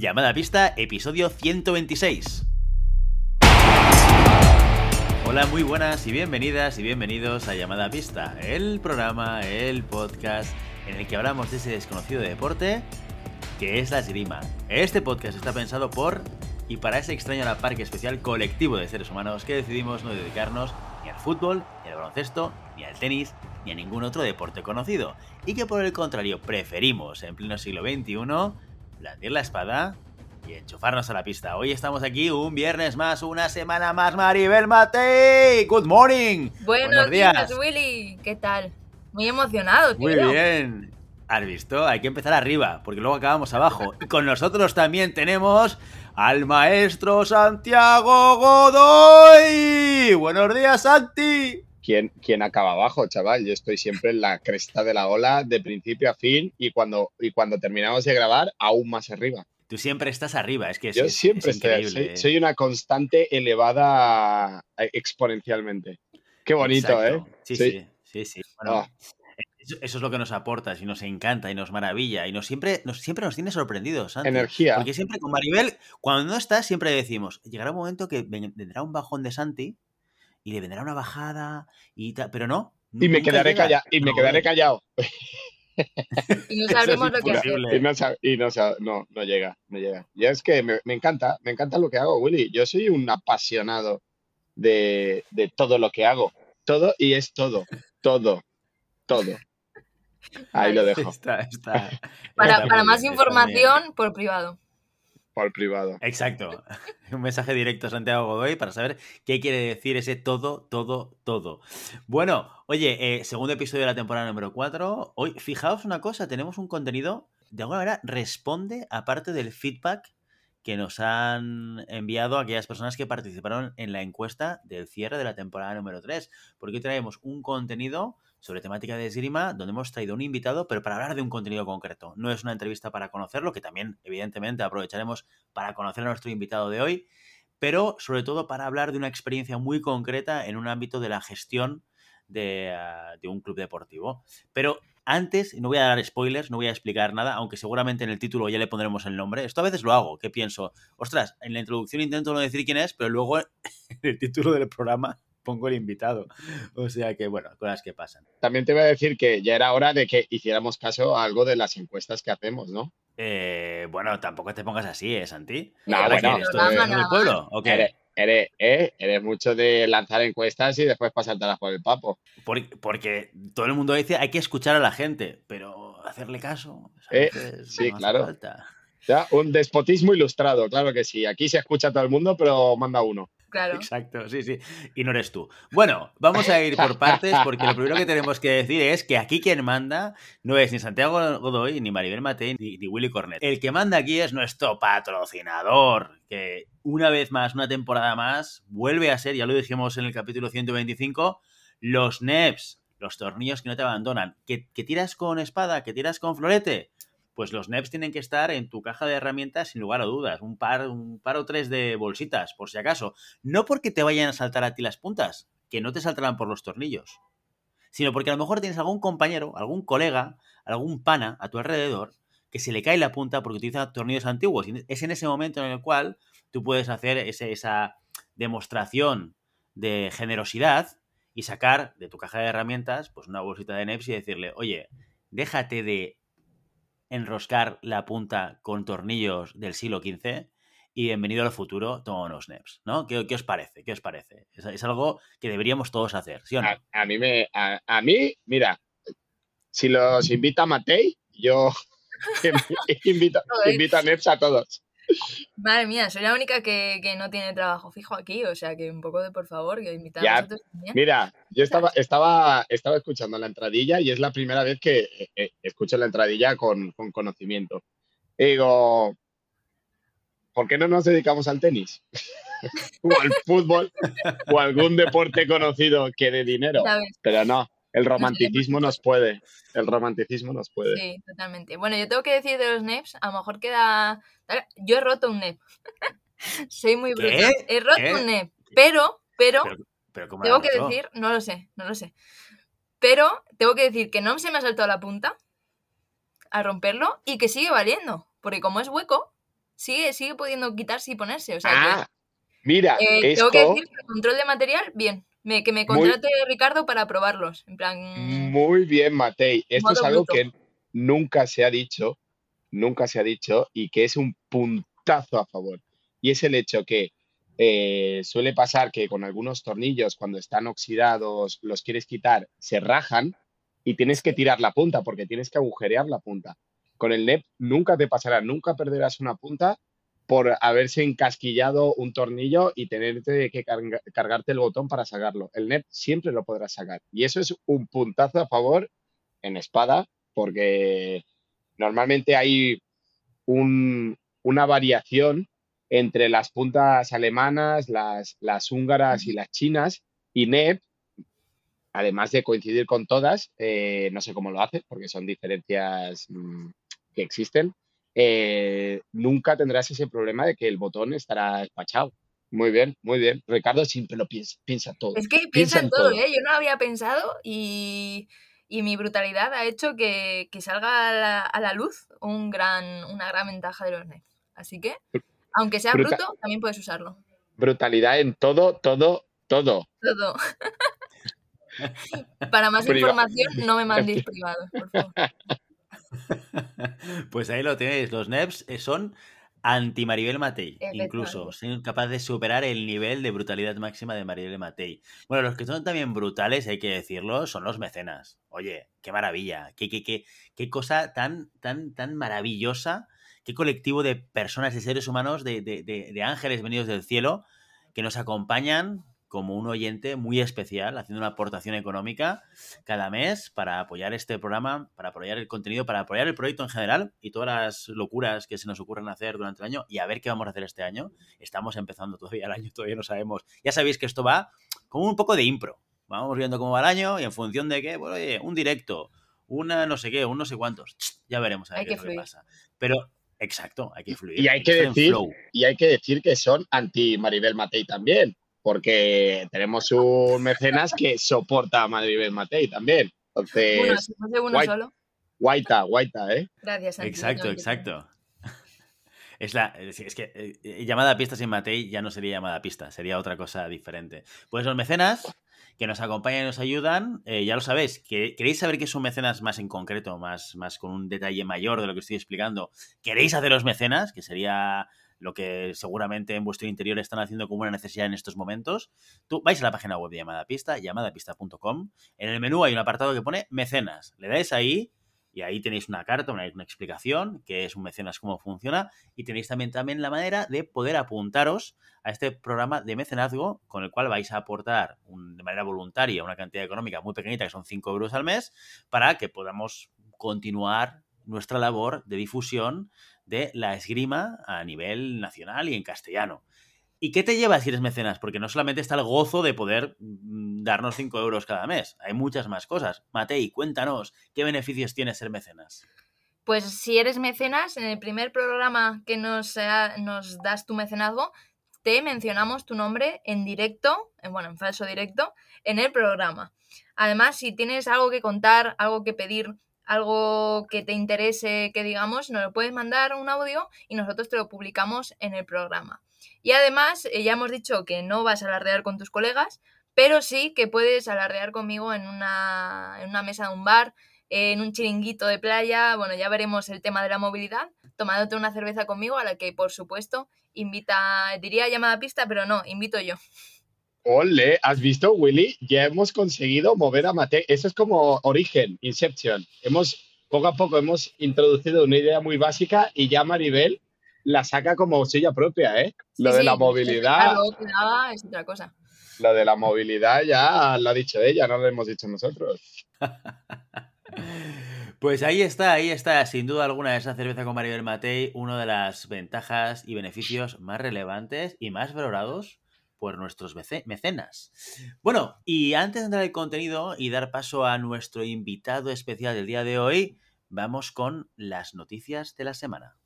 Llamada a pista, episodio 126. Hola, muy buenas y bienvenidas y bienvenidos a Llamada a pista, el programa, el podcast en el que hablamos de ese desconocido deporte que es la esgrima. Este podcast está pensado por y para ese extraño parque especial colectivo de seres humanos que decidimos no dedicarnos ni al fútbol, ni al baloncesto, ni al tenis, ni a ningún otro deporte conocido, y que por el contrario preferimos en pleno siglo XXI blandir la espada y enchufarnos a la pista. Hoy estamos aquí un viernes más, una semana más, Maribel Matei. Good morning. Buenos, días. Willy. ¿Qué tal? Muy emocionado, tío. Muy bien. ¿Has visto? Hay que empezar arriba, porque luego acabamos abajo. Y con nosotros también tenemos al maestro Santiago Godoy. Buenos días, Santi. ¿Quién, ¿Quién, acaba abajo, chaval? Yo estoy siempre en la cresta de la ola de principio a fin y cuando, y cuando terminamos de grabar, aún más arriba. Tú siempre estás arriba, es que Yo siempre estoy, soy, soy, una constante elevada eh, exponencialmente. Qué bonito, ¿eh? Sí, sí, sí, sí. Bueno, oh. eso, es lo que nos aportas y nos encanta y nos maravilla y nos siempre, nos, siempre nos tiene sorprendidos. Santi. Energía. Porque siempre con Maribel, cuando no estás, siempre decimos, llegará un momento que vendrá un bajón de Santi y le vendrá una bajada y tal, pero no. Y me quedaré, calla y me quedaré callado. y no sabremos lo que hacer. Y, no, y no, no, no, llega, no llega. Y es que me, me, encanta, me encanta lo que hago, Willy. Yo soy un apasionado de, de todo lo que hago. Todo y es todo. Todo. Todo. Ahí lo dejo. Está, está, para, está para muy más información, por privado. Por privado. Exacto. Un mensaje directo a Santiago Godoy para saber qué quiere decir ese todo, todo, todo. Bueno, oye, eh, segundo episodio de la temporada número 4. Hoy, fijaos una cosa, tenemos un contenido, de alguna manera, responde a parte del feedback que nos han enviado aquellas personas que participaron en la encuesta del cierre de la temporada número 3. Porque hoy traemos un contenido sobre temática de esgrima, donde hemos traído un invitado, pero para hablar de un contenido concreto. No es una entrevista para conocerlo, que también, evidentemente, aprovecharemos para conocer a nuestro invitado de hoy, pero sobre todo para hablar de una experiencia muy concreta en un ámbito de la gestión de, uh, de un club deportivo. Pero antes, no voy a dar spoilers, no voy a explicar nada, aunque seguramente en el título ya le pondremos el nombre. Esto a veces lo hago, que pienso, ostras, en la introducción intento no decir quién es, pero luego en el título del programa pongo el invitado. O sea que, bueno, cosas que pasan. También te voy a decir que ya era hora de que hiciéramos caso a algo de las encuestas que hacemos, ¿no? Eh, bueno, tampoco te pongas así, ¿eh, Santi? No, bueno, ¿Esto es del pueblo o qué? Eres, eh, eres, mucho de lanzar encuestas y después pasártelas por el papo. Porque, porque, todo el mundo dice hay que escuchar a la gente, pero hacerle caso. Eh, sí, no claro. Falta. Ya, un despotismo ilustrado, claro que sí. Aquí se escucha a todo el mundo, pero manda uno. Claro. Exacto, sí, sí. Y no eres tú. Bueno, vamos a ir por partes porque lo primero que tenemos que decir es que aquí quien manda no es ni Santiago Godoy, ni Maribel Matei, ni, ni Willy Cornet. El que manda aquí es nuestro patrocinador, que una vez más, una temporada más, vuelve a ser, ya lo dijimos en el capítulo 125, los NEPs, los tornillos que no te abandonan. ¿Que, que tiras con espada? ¿Que tiras con florete? Pues los NEPs tienen que estar en tu caja de herramientas sin lugar a dudas. Un par, un par o tres de bolsitas, por si acaso. No porque te vayan a saltar a ti las puntas, que no te saltarán por los tornillos, sino porque a lo mejor tienes algún compañero, algún colega, algún pana a tu alrededor que se le cae la punta porque utiliza tornillos antiguos. Es en ese momento en el cual tú puedes hacer ese, esa demostración de generosidad y sacar de tu caja de herramientas pues una bolsita de NEPs y decirle, oye, déjate de enroscar la punta con tornillos del siglo XV y bienvenido al futuro, unos NEPs, ¿no? ¿Qué, ¿Qué, os parece? ¿Qué os parece? Es, es, algo que deberíamos todos hacer, ¿sí o no? A, a mí, me, a, a, mí, mira, si los invita Matei, yo invito, invito a NEPs a todos. Madre mía, soy la única que, que, no tiene trabajo fijo aquí, o sea que un poco de por favor, que invitar a vosotros también. Mira, yo estaba, estaba, estaba escuchando la entradilla y es la primera vez que eh, escucho la entradilla con, con conocimiento. Y digo, ¿por qué no nos dedicamos al tenis? o al fútbol o algún deporte conocido que dé dinero. Pero no, el romanticismo nos puede. El romanticismo nos puede. Sí, totalmente. Bueno, yo tengo que decir de los NEPs, a lo mejor queda. Yo he roto un NEP. Soy muy brutal. He roto ¿Qué? un NEP. Pero, pero, pero, pero ¿cómo tengo que decir, no lo sé, no lo sé. Pero tengo que decir que no se me ha saltado la punta al romperlo y que sigue valiendo. Porque como es hueco, sigue, sigue pudiendo quitarse y ponerse. O sea ah, mira, eh, tengo que decir que el control de material, bien. Me, que me contrate Ricardo para probarlos. En plan. Muy bien, Matei. Esto es algo que nunca se ha dicho, nunca se ha dicho, y que es un puntazo a favor. Y es el hecho que eh, suele pasar que con algunos tornillos, cuando están oxidados, los quieres quitar, se rajan y tienes que tirar la punta porque tienes que agujerear la punta. Con el NEP nunca te pasará, nunca perderás una punta por haberse encasquillado un tornillo y tenerte que cargarte el botón para sacarlo. El NEP siempre lo podrás sacar. Y eso es un puntazo a favor en espada porque normalmente hay una variación entre las puntas alemanas, las, las húngaras y las chinas, y NEP, además de coincidir con todas, eh, no sé cómo lo hace, porque son diferencias mm, que existen, eh, nunca tendrás ese problema de que el botón estará despachado. Muy bien, muy bien. Ricardo siempre lo piensa, piensa todo. Es que piensa, en todo, ¿eh? Yo no había pensado y, mi brutalidad ha hecho que, salga a la, luz un gran, una gran ventaja de los NEP. Así que aunque sea bruto, también puedes usarlo. Brutalidad en todo, todo, todo. Todo. Para más información, no me mandéis privado, por favor. Pues ahí lo tenéis. Los NEPs eh, son anti Maribel Matei, incluso. Son capaces de superar el nivel de brutalidad máxima de Maribel Matei. Bueno, los que son también brutales, hay que decirlo, son los mecenas. Oye, qué maravilla, qué, qué, qué, qué cosa tan, tan, tan maravillosa qué colectivo de personas, de seres humanos, de, ángeles venidos del cielo, que nos acompañan como un oyente muy especial, haciendo una aportación económica cada mes para apoyar este programa, para apoyar el contenido, para apoyar el proyecto en general y todas las locuras que se nos ocurren hacer durante el año y a ver qué vamos a hacer este año. Estamos empezando todavía el año, todavía no sabemos. Ya sabéis que esto va como un poco de impro. Vamos viendo cómo va el año y en función de qué, bueno, oye, un directo, una no sé qué, un no sé cuántos. Ya veremos a ver qué, qué pasa. Pero Exacto, hay que fluir. Y hay que, decir, y hay que decir que son anti Maribel Matei también, porque tenemos un mecenas que soporta a Maribel Matei también. Entonces, uno, uno solo. Guaita, guaita, ¿eh? Gracias. Exacto, exacto. Es, la, es que eh, llamada pista sin Matei ya no sería llamada pista, sería otra cosa diferente. Pues los mecenas que nos acompañan y nos ayudan. Eh, ya lo sabéis, que queréis saber qué es un mecenas más en concreto, más, más con un detalle mayor de lo que estoy explicando. ¿Queréis haceros mecenas? Que sería lo que seguramente en vuestro interior están haciendo como una necesidad en estos momentos. Tú vais a la página web de Llamada Pista, llamadapista.com. En el menú hay un apartado que pone mecenas. Le dais ahí y ahí tenéis una carta, una, explicación, que es un mecenas, cómo funciona, y tenéis también, también la manera de poder apuntaros a este programa de mecenazgo con el cual vais a aportar de manera voluntaria una cantidad económica muy pequeñita, que son 5 euros al mes, para que podamos continuar nuestra labor de difusión de la esgrima a nivel nacional y en castellano. ¿Y qué te lleva si eres mecenas? Porque no solamente está el gozo de poder mm, darnos 5 euros cada mes, hay muchas más cosas. Matei, cuéntanos, ¿qué beneficios tiene ser mecenas? Pues si eres mecenas, en el primer programa que nos, nos das tu mecenazgo, te mencionamos tu nombre en directo, bueno, en falso directo, en el programa. Además, si tienes algo que contar, algo que pedir, algo que te interese que digamos, nos lo puedes mandar un audio y nosotros te lo publicamos en el programa. Y además, eh, ya hemos dicho que no vas a alardear con tus colegas, pero sí que puedes alardear conmigo en una, en una mesa de un bar, en un chiringuito de playa, bueno, ya veremos el tema de la movilidad, tomándote una cerveza conmigo, a la que por supuesto invita, diría llamada pista, pero no, invito yo. Ole, ¿has visto, Willy? Ya hemos conseguido mover a Mate. Eso es como origen, Inception. Hemos, poco a poco hemos introducido una idea muy básica y ya Maribel la saca como suya propia, ¿eh? lo de la movilidad. es otra cosa. Lo de la movilidad ya lo ha dicho ella, no lo hemos dicho nosotros. Pues ahí está, ahí está, sin duda alguna, esa cerveza con Maribel Matei, una de las ventajas y beneficios más relevantes y más valorados por nuestros mecenas. Bueno, y antes de entrar al contenido y dar paso a nuestro invitado especial del día de hoy, vamos con las noticias de la semana.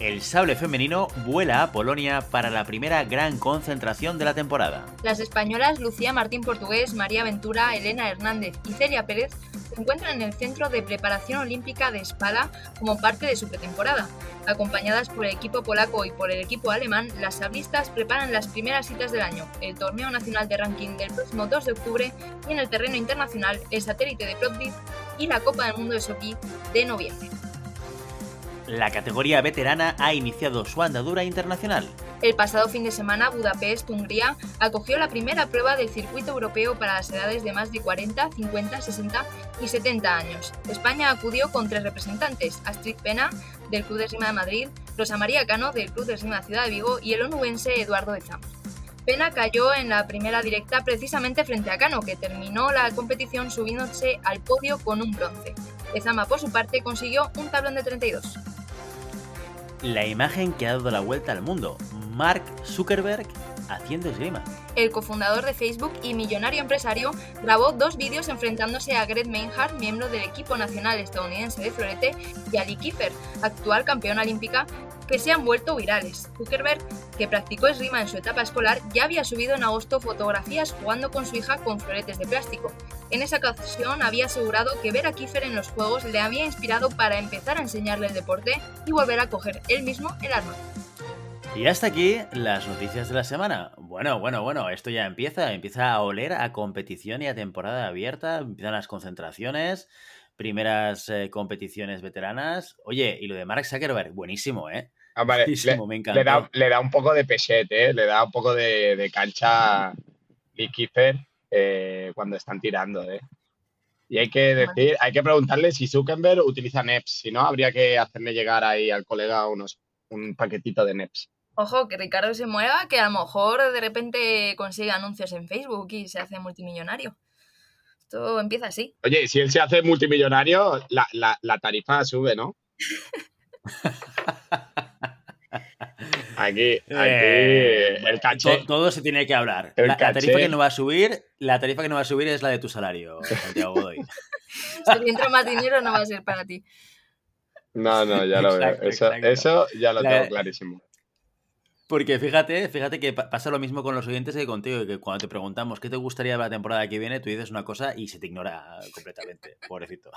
El sable femenino vuela a Polonia para la primera gran concentración de la temporada. Las españolas Lucía Martín Portugués, María Ventura, Elena Hernández y Celia Pérez se encuentran en el Centro de Preparación Olímpica de Spala como parte de su pretemporada. Acompañadas por el equipo polaco y por el equipo alemán, las sablistas preparan las primeras citas del año, el Torneo Nacional de Ranking del próximo 2 de octubre y en el terreno internacional el satélite de Plovdiv y la Copa del Mundo de Sochi de noviembre. La categoría veterana ha iniciado su andadura internacional. El pasado fin de semana, Budapest, Hungría, acogió la primera prueba del circuito europeo para las edades de más de 40, 50, 60 y 70 años. España acudió con tres representantes, Astrid Pena, del Club de Esgrima de Madrid, Rosa María Cano, del Club de Esgrima Ciudad de Vigo y el onubense Eduardo de Zama. Pena cayó en la primera directa precisamente frente a Cano, que terminó la competición subiéndose al podio con un bronce. Ezama, por su parte, consiguió un tablón de 32 la imagen que ha dado la vuelta al mundo, Mark Zuckerberg haciendo esgrima. El cofundador de Facebook y millonario empresario grabó dos vídeos enfrentándose a Greg Meinhardt, miembro del equipo nacional estadounidense de florete, y a Lee Kiefer, actual campeona olímpica, que se han vuelto virales. Zuckerberg, que practicó esgrima en su etapa escolar, ya había subido en agosto fotografías jugando con su hija con floretes de plástico. En esa ocasión había asegurado que ver a Kiefer en los juegos le había inspirado para empezar a enseñarle el deporte y volver a coger él mismo el arma. Y hasta aquí las noticias de la semana. Bueno, bueno, bueno, esto ya empieza, empieza a oler a competición y a temporada abierta, empiezan las concentraciones, primeras eh, competiciones veteranas. Oye, y lo de Mark Zuckerberg, buenísimo, ¿eh? Ah, vale. le, me encanta. Le da, un poco de pesete, ¿eh? le da un poco de, cancha Lee Kiefer eh, cuando están tirando, ¿eh? Y hay que decir, hay que preguntarle si Zuckerberg utiliza NEPS, si no, habría que hacerle llegar ahí al colega unos, un paquetito de NEPS. Ojo, que Ricardo se mueva, que a lo mejor de repente consigue anuncios en Facebook y se hace multimillonario. Esto empieza así. Oye, si él se hace multimillonario, la, la tarifa sube, ¿no? Aquí, aquí eh, el caché. Todo, se tiene que hablar. La, tarifa que no va a subir, la tarifa que no va a subir es la de tu salario, Santiago Godoy. si entra más dinero no va a ser para ti. No, no, ya lo veo. Eso, eso, ya lo tengo clarísimo. Porque fíjate, fíjate que pasa lo mismo con los oyentes que contigo, que cuando te preguntamos qué te gustaría la temporada que viene, tú dices una cosa y se te ignora completamente, pobrecito.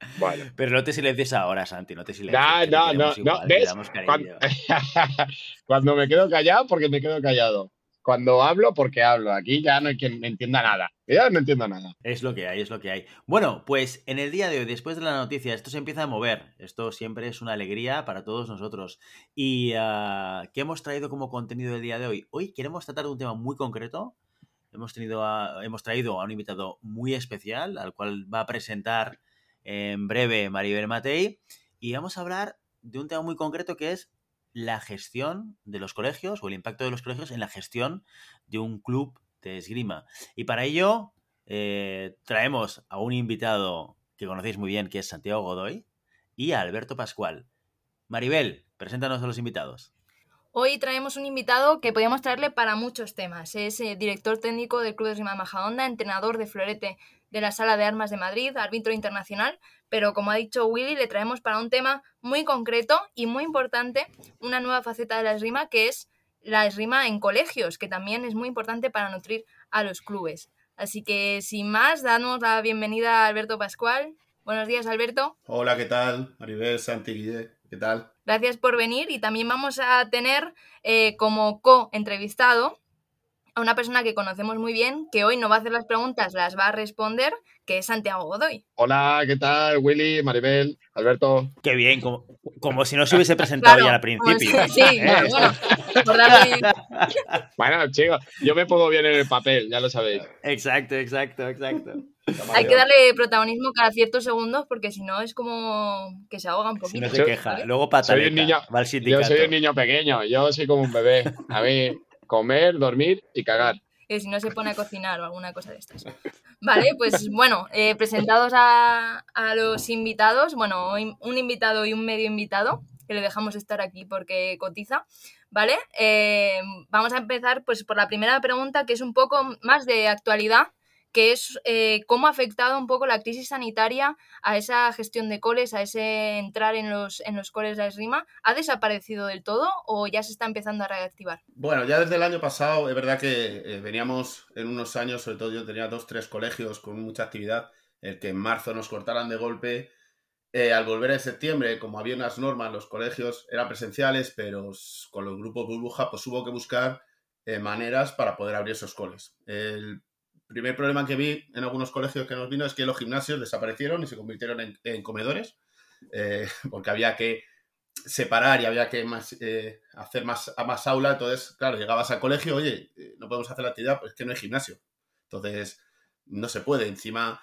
Pero no te silencies ahora, Santi, no te silencies. No, no, no, Cuando, me quedo callado, porque me quedo callado. Cuando hablo, porque hablo. Aquí ya no hay quien me entienda nada. Ya no entiendo nada. Es lo que hay, es lo que hay. Bueno, pues en el día de hoy, después de la noticia, esto se empieza a mover. Esto siempre es una alegría para todos nosotros. ¿Y uh, qué hemos traído como contenido del día de hoy? Hoy queremos tratar de un tema muy concreto. Hemos, tenido hemos traído a un invitado muy especial, al cual va a presentar en breve Maribel Matei y vamos a hablar de un tema muy concreto que es la gestión de los colegios o el impacto de los colegios en la gestión de un club de esgrima. Y para ello eh, traemos a un invitado que conocéis muy bien, que es Santiago Godoy, y a Alberto Pascual. Maribel, preséntanos a los invitados. Hoy traemos un invitado que podíamos traerle para muchos temas. Es eh, director técnico del Club de Esgrima Majadonda, entrenador de florete de la Sala de Armas de Madrid, árbitro internacional, pero como ha dicho Willy, le traemos para un tema muy concreto y muy importante una nueva faceta de la esgrima que es la esgrima en colegios, que también es muy importante para nutrir a los clubes. Así que sin más, damos la bienvenida a Alberto Pascual. Buenos días, Alberto. Hola, ¿qué tal? Maribel, Santi, ¿qué tal? Gracias por venir y también vamos a tener eh, como co-entrevistado a una persona que conocemos muy bien, que hoy no va a hacer las preguntas, las va a responder, que es Santiago Godoy. Hola, ¿qué tal? Willy, Maribel, Alberto. Qué bien, como, si no se hubiese presentado ya al principio. sí, ¿eh? bueno, bueno, chicos, yo me pongo bien en el papel, ya lo sabéis. Exacto, exacto, exacto. Hay que darle protagonismo cada ciertos segundos porque si no es como que se ahoga un poquito. Si no se queja. Luego pataleta, soy un niño, Yo soy un niño pequeño, yo soy como un bebé. A mí comer, dormir y cagar. Y si no se pone a cocinar o alguna cosa de estas. Vale, pues bueno, eh, presentados a, los invitados, bueno, un invitado y un medio invitado, que le dejamos estar aquí porque cotiza, ¿vale? Eh, vamos a empezar pues por la primera pregunta, que es un poco más de actualidad, que es eh, cómo ha afectado un poco la crisis sanitaria a esa gestión de coles, a ese entrar en los, en los coles de esgrima. ¿Ha desaparecido del todo o ya se está empezando a reactivar? Bueno, ya desde el año pasado es verdad que eh, veníamos en unos años, sobre todo yo tenía dos, tres colegios con mucha actividad, el que en marzo nos cortaran de golpe. Eh, al volver en septiembre, como había unas normas, los colegios eran presenciales, pero con los grupos burbuja, pues hubo que buscar maneras para poder abrir esos coles. Primer problema que vi en algunos colegios que nos vino es que los gimnasios desaparecieron y se convirtieron en, comedores, eh, porque había que separar y había que eh, hacer más, a más aula. Entonces, claro, llegabas al colegio, oye, eh, no podemos hacer la actividad, pues es que no hay gimnasio. Entonces, no se puede. Encima,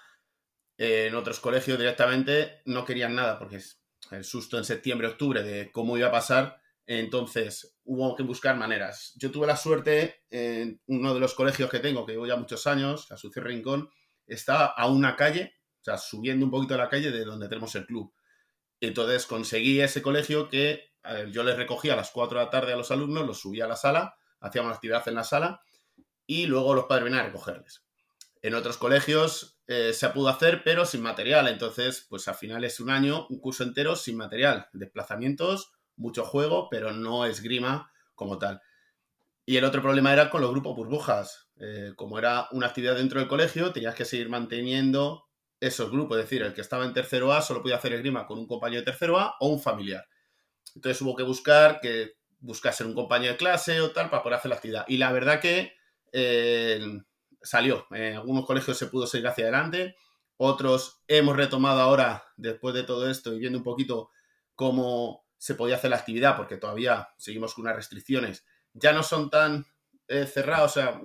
en otros colegios directamente no querían nada, porque es el susto en septiembre, octubre de cómo iba a pasar entonces hubo que buscar maneras. Yo tuve la suerte en uno de los colegios que tengo, que llevo ya muchos años, la Sucio Rincón, está a una calle, o sea, subiendo un poquito la calle de donde tenemos el club. Entonces conseguí ese colegio que yo les recogía a las 4 de la tarde a los alumnos, los subía a la sala, hacíamos actividad en la sala y luego los padres venían a recogerles. En otros colegios eh, se pudo hacer, pero sin material. Entonces, pues al final es un año, un curso entero sin material. Desplazamientos, mucho juego, pero no esgrima como tal. Y el otro problema era con los grupos burbujas. Eh, como era una actividad dentro del colegio, tenías que seguir manteniendo esos grupos. Es decir, el que estaba en tercero A solo podía hacer esgrima con un compañero de tercero A o un familiar. Entonces hubo que buscar que buscase un compañero de clase o tal para poder hacer la actividad. Y la verdad que eh, salió. En algunos colegios se pudo seguir hacia adelante. Otros hemos retomado ahora, después de todo esto y viendo un poquito cómo se podía hacer la actividad, porque todavía seguimos con unas restricciones, ya no son tan eh, cerrados, o sea,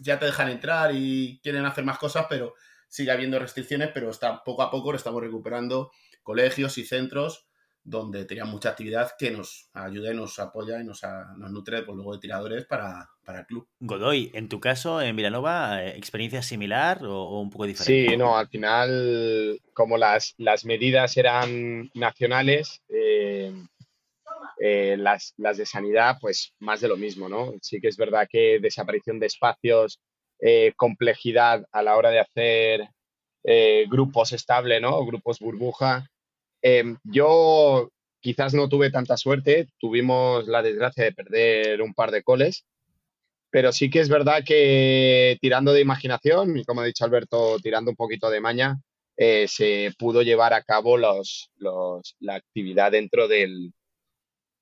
ya te dejan entrar y quieren hacer más cosas, pero sigue habiendo restricciones, pero está, poco a poco estamos recuperando colegios y centros donde tenían mucha actividad que nos ayuda y nos apoya y nos, nos nutre pues, luego de tiradores para, para, el club. Godoy, en tu caso, en Milanova, ¿experiencia similar o, un poco diferente? Sí, no, al final, como las, las medidas eran nacionales, eh, eh, las, las, de sanidad, pues más de lo mismo, ¿no? Sí que es verdad que desaparición de espacios, eh, complejidad a la hora de hacer eh, grupos estable, ¿no? Grupos burbuja. Em, yo quizás no tuve tanta suerte, tuvimos la desgracia de perder un par de coles, pero sí que es verdad que tirando de imaginación y como ha dicho Alberto, tirando un poquito de maña, se pudo llevar a cabo los, los, la actividad dentro del,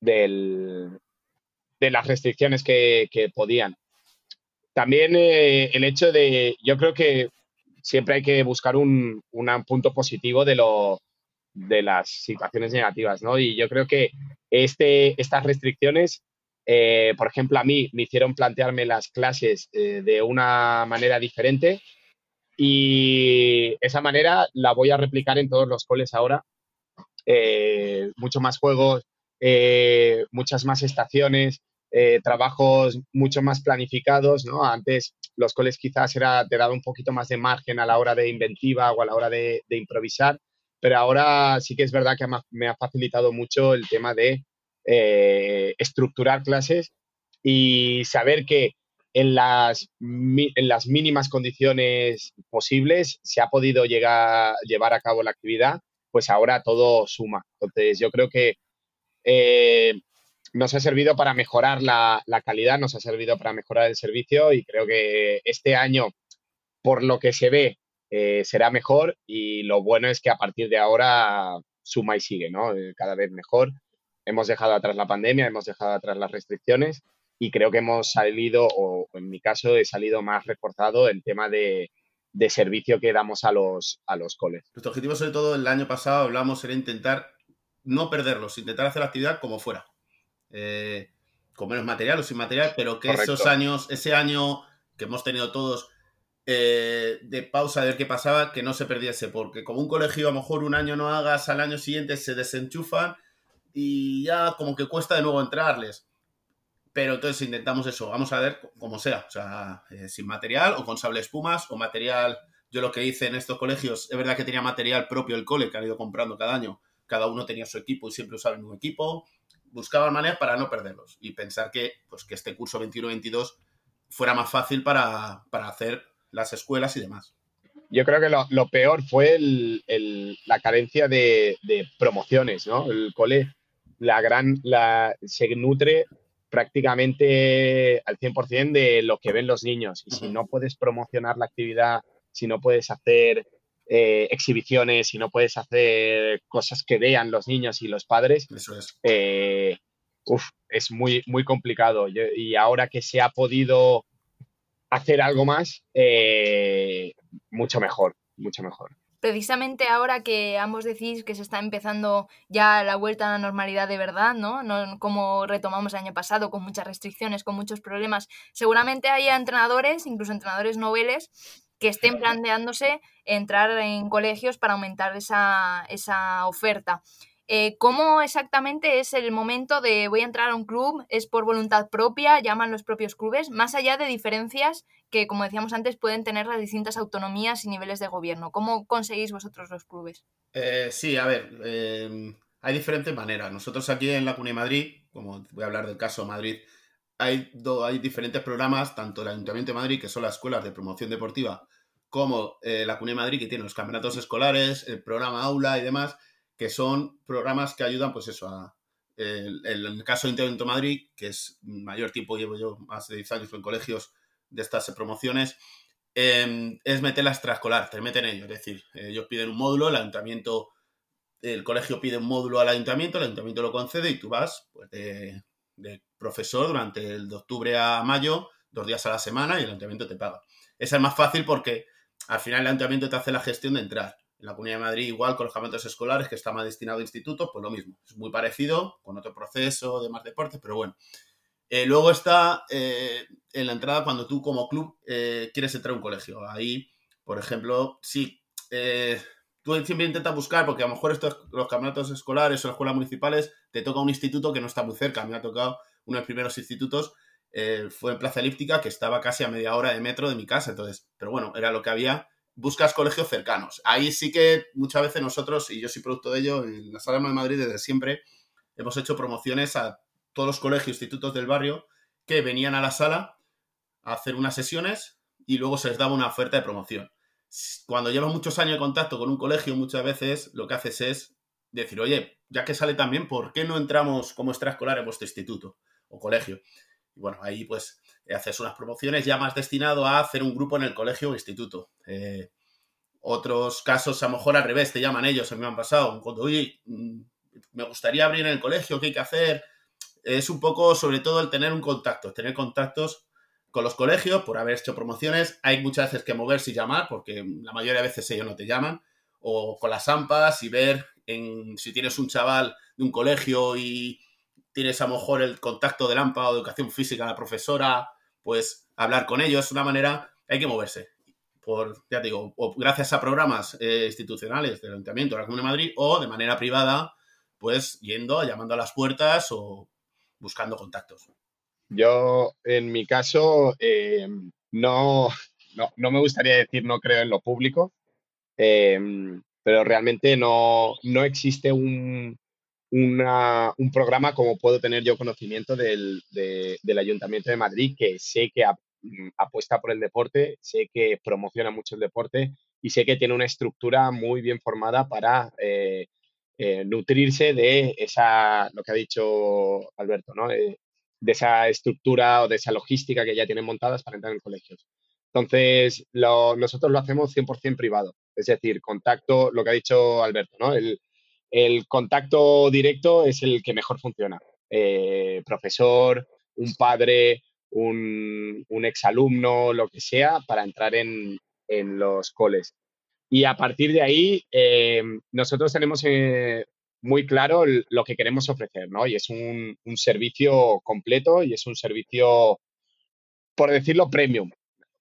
del, de las restricciones que, podían. También eh, el hecho de, yo creo que siempre hay que buscar un, punto positivo de, lo, de las situaciones negativas, ¿no? Y yo creo que este, estas restricciones, eh, por ejemplo, a mí me hicieron plantearme las clases eh, de una manera diferente y esa manera la voy a replicar en todos los coles ahora. mucho más juegos, eh, muchas más estaciones, eh, trabajos mucho más planificados, ¿no? Antes los coles quizás era, te daba un poquito más de margen a la hora de inventiva o a la hora de, improvisar, pero ahora sí que es verdad que me ha facilitado mucho el tema de eh, estructurar clases y saber que en las, en las mínimas condiciones posibles se ha podido llegar, llevar a cabo la actividad, pues ahora todo suma. Entonces yo creo que eh, nos ha servido para mejorar la, calidad, nos ha servido para mejorar el servicio y creo que este año, por lo que se ve, eh, será mejor y lo bueno es que a partir de ahora suma y sigue, ¿no? Eh, cada vez mejor. Hemos dejado atrás la pandemia, hemos dejado atrás las restricciones y creo que hemos salido, o en mi caso he salido más reforzado el tema de, servicio que damos a los, a los coles. Nuestro objetivo, sobre todo el año pasado, hablamos, era intentar no perderlos, intentar hacer la actividad como fuera. Eh, con menos material o sin material, pero que esos años, ese año que hemos tenido todos eh, de pausa de ver qué pasaba, que no se perdiese, porque como un colegio a lo mejor un año no hagas, al año siguiente se desenchufan y ya como que cuesta de nuevo entrarles. Pero entonces intentamos eso, vamos a ver como sea, o sea, eh, sin material o con sable espumas o material. Yo lo que hice en estos colegios, es verdad que tenía material propio el cole que han ido comprando cada año, cada uno tenía su equipo y siempre usaban un equipo, buscaban maneras para no perderlos y pensar que, pues, que este curso 21-22 fuera más fácil para, hacer las escuelas y demás. yo creo que lo, peor fue la carencia de, promociones, ¿no? El cole, la gran, la, se nutre prácticamente al 100% de lo que ven los niños. Y si no puedes promocionar la actividad, si no puedes hacer eh, exhibiciones, si no puedes hacer cosas que vean los niños y los padres, Eso es. Eh, es muy, muy complicado. y ahora que se ha podido hacer algo más, eh, mucho mejor, mucho mejor. Precisamente ahora que ambos decís que se está empezando ya la vuelta a la normalidad de verdad, ¿no? no como retomamos el año pasado, con muchas restricciones, con muchos problemas, seguramente haya entrenadores, incluso entrenadores noveles, que estén planteándose entrar en colegios para aumentar esa, esa oferta. Eh, ¿Cómo exactamente es el momento de voy a entrar a un club? ¿Es por voluntad propia? ¿Llaman los propios clubes? Más allá de diferencias que, como decíamos antes, pueden tener las distintas autonomías y niveles de gobierno. ¿Cómo conseguís vosotros los clubes? Eh, sí, a ver, em, hay diferentes maneras. Nosotros aquí en la CUNY Madrid, como voy a hablar del caso Madrid, hay, hay diferentes programas, tanto el Ayuntamiento de Madrid, que son las escuelas de promoción deportiva, como eh, la CUNY Madrid, que tiene los campeonatos escolares, el programa Aula y demás que son programas que ayudan, pues eso, a, el, el, caso de Intervento Madrid, que es mayor tiempo, llevo yo más de 10 años en colegios de estas promociones, em, es meter la extraescolar, te meten ellos, es decir, ellos piden un módulo, el ayuntamiento, el colegio pide un módulo al ayuntamiento, el ayuntamiento lo concede y tú vas pues, de, de profesor durante el de octubre a mayo, dos días a la semana y el ayuntamiento te paga. Es el más fácil porque al final el ayuntamiento te hace la gestión de entrar en la Comunidad de Madrid, igual con los campamentos escolares, que está más destinado a institutos, pues lo mismo. Es muy parecido, con otro proceso de más deportes, pero bueno. Eh, luego está eh, en la entrada cuando tú como club eh, quieres entrar a un colegio. Ahí, por ejemplo, sí, tú siempre intentas buscar, porque a lo mejor estos, los campeonatos escolares o las escuelas municipales te toca un instituto que no está muy cerca. Me ha tocado uno de los primeros institutos, fue en Plaza Elíptica, que estaba casi a media hora de metro de mi casa. Entonces, pero bueno, era lo que había buscas colegios cercanos. Ahí sí que muchas veces nosotros, y yo soy producto de ello, en la Sala de Madrid desde siempre hemos hecho promociones a todos los colegios, institutos del barrio que venían a la sala a hacer unas sesiones y luego se les daba una oferta de promoción. Cuando llevas muchos años de contacto con un colegio, muchas veces lo que haces es decir, oye, ya que sale también, ¿por qué no entramos como extraescolar en vuestro instituto o colegio? Y bueno, ahí pues haces unas promociones ya más destinado a hacer un grupo en el colegio o instituto. Eh, otros casos, a lo mejor al revés, te llaman ellos, mí me han pasado, cuando, oye, mm, me gustaría abrir en el colegio, ¿qué hay que hacer? Es un poco, sobre todo, el tener un contacto, tener contactos con los colegios por haber hecho promociones. Hay muchas veces que moverse y llamar, porque la mayoría de veces ellos no te llaman, o con las AMPAs y ver en, si tienes un chaval de un colegio y tienes a lo mejor el contacto del AMPA o de educación física, la profesora, pues hablar con ellos, es una manera, hay que moverse. Por, ya te digo, o gracias a programas eh, institucionales del Ayuntamiento de la Comunidad de Madrid o de manera privada, pues yendo, llamando a las puertas o buscando contactos. Yo, en mi caso, eh, no, no, me gustaría decir no creo en lo público, eh, pero realmente no, no existe un, un programa como puedo tener yo conocimiento del, Ayuntamiento de Madrid, que sé que mm, apuesta por el deporte, sé que promociona mucho el deporte y sé que tiene una estructura muy bien formada para eh, eh, nutrirse de esa, lo que ha dicho Alberto, ¿no? Eh, de esa estructura o de esa logística que ya tienen montadas para entrar en colegios. Entonces, nosotros lo hacemos 100% privado, es decir, contacto, lo que ha dicho Alberto, ¿no? El, el contacto directo es el que mejor funciona. Eh, profesor, un padre, un, un, exalumno, lo que sea, para entrar en, los coles. Y a partir de ahí, eh, nosotros tenemos eh, muy claro lo que queremos ofrecer, ¿no? Y es un, servicio completo y es un servicio, por decirlo, premium.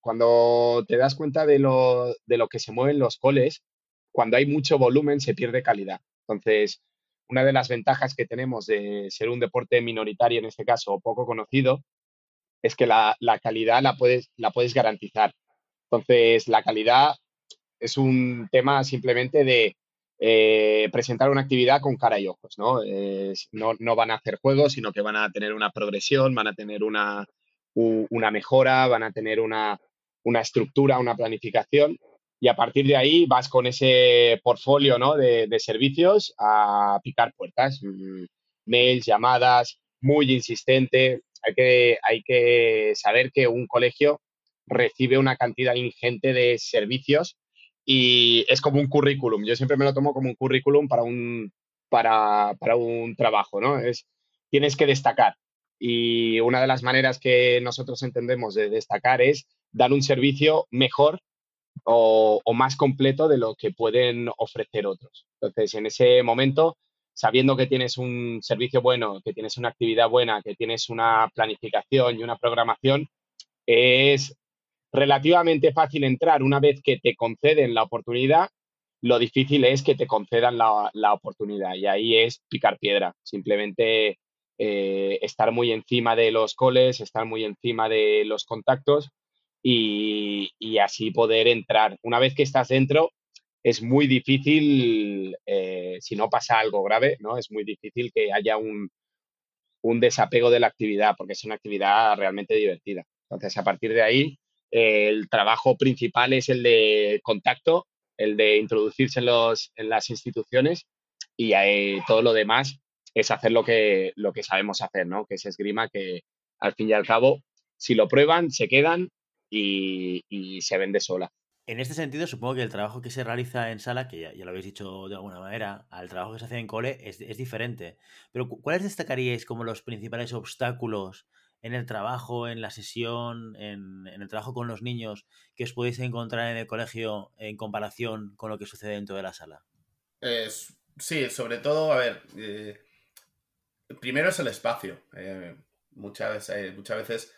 Cuando te das cuenta de lo, de lo que se mueven los coles, cuando hay mucho volumen se pierde calidad. Entonces, una de las ventajas que tenemos de ser un deporte minoritario, en este caso, poco conocido, es que la, calidad la puedes, la puedes garantizar. Entonces, la calidad es un tema simplemente de eh, presentar una actividad con cara y ojos, ¿no? ¿no? van a hacer juegos, sino que van a tener una progresión, van a tener una, una mejora, van a tener una, una estructura, una planificación y a partir de ahí vas con ese portfolio ¿no? de, servicios a picar puertas, mails, llamadas, muy insistente. Hay que, hay que saber que un colegio recibe una cantidad ingente de servicios y es como un currículum. Yo siempre me lo tomo como un currículum para un, para, para un trabajo, ¿no? Es, tienes que destacar. Y una de las maneras que nosotros entendemos de destacar es dar un servicio mejor o, más completo de lo que pueden ofrecer otros. Entonces, en ese momento, sabiendo que tienes un servicio bueno, que tienes una actividad buena, que tienes una planificación y una programación, es relativamente fácil entrar una vez que te conceden la oportunidad. Lo difícil es que te concedan la, oportunidad y ahí es picar piedra. Simplemente eh, estar muy encima de los coles, estar muy encima de los contactos y, así poder entrar. Una vez que estás dentro, es muy difícil, eh, si no pasa algo grave, ¿no? Es muy difícil que haya un, desapego de la actividad, porque es una actividad realmente divertida. Entonces, a partir de ahí, el trabajo principal es el de contacto, el de introducirse en, los, en las instituciones y todo lo demás es hacer lo que, lo que sabemos hacer, ¿no? Que es esgrima, que al fin y al cabo, si lo prueban, se quedan y, se vende sola. En este sentido, supongo que el trabajo que se realiza en sala, que ya, lo habéis dicho de alguna manera, al trabajo que se hace en cole es, diferente. Pero ¿cuáles destacaríais como los principales obstáculos en el trabajo, en la sesión, en, el trabajo con los niños que os podéis encontrar en el colegio en comparación con lo que sucede dentro de la sala? sí, sobre todo, a ver, eh, primero es el espacio. Eh, muchas, eh, muchas veces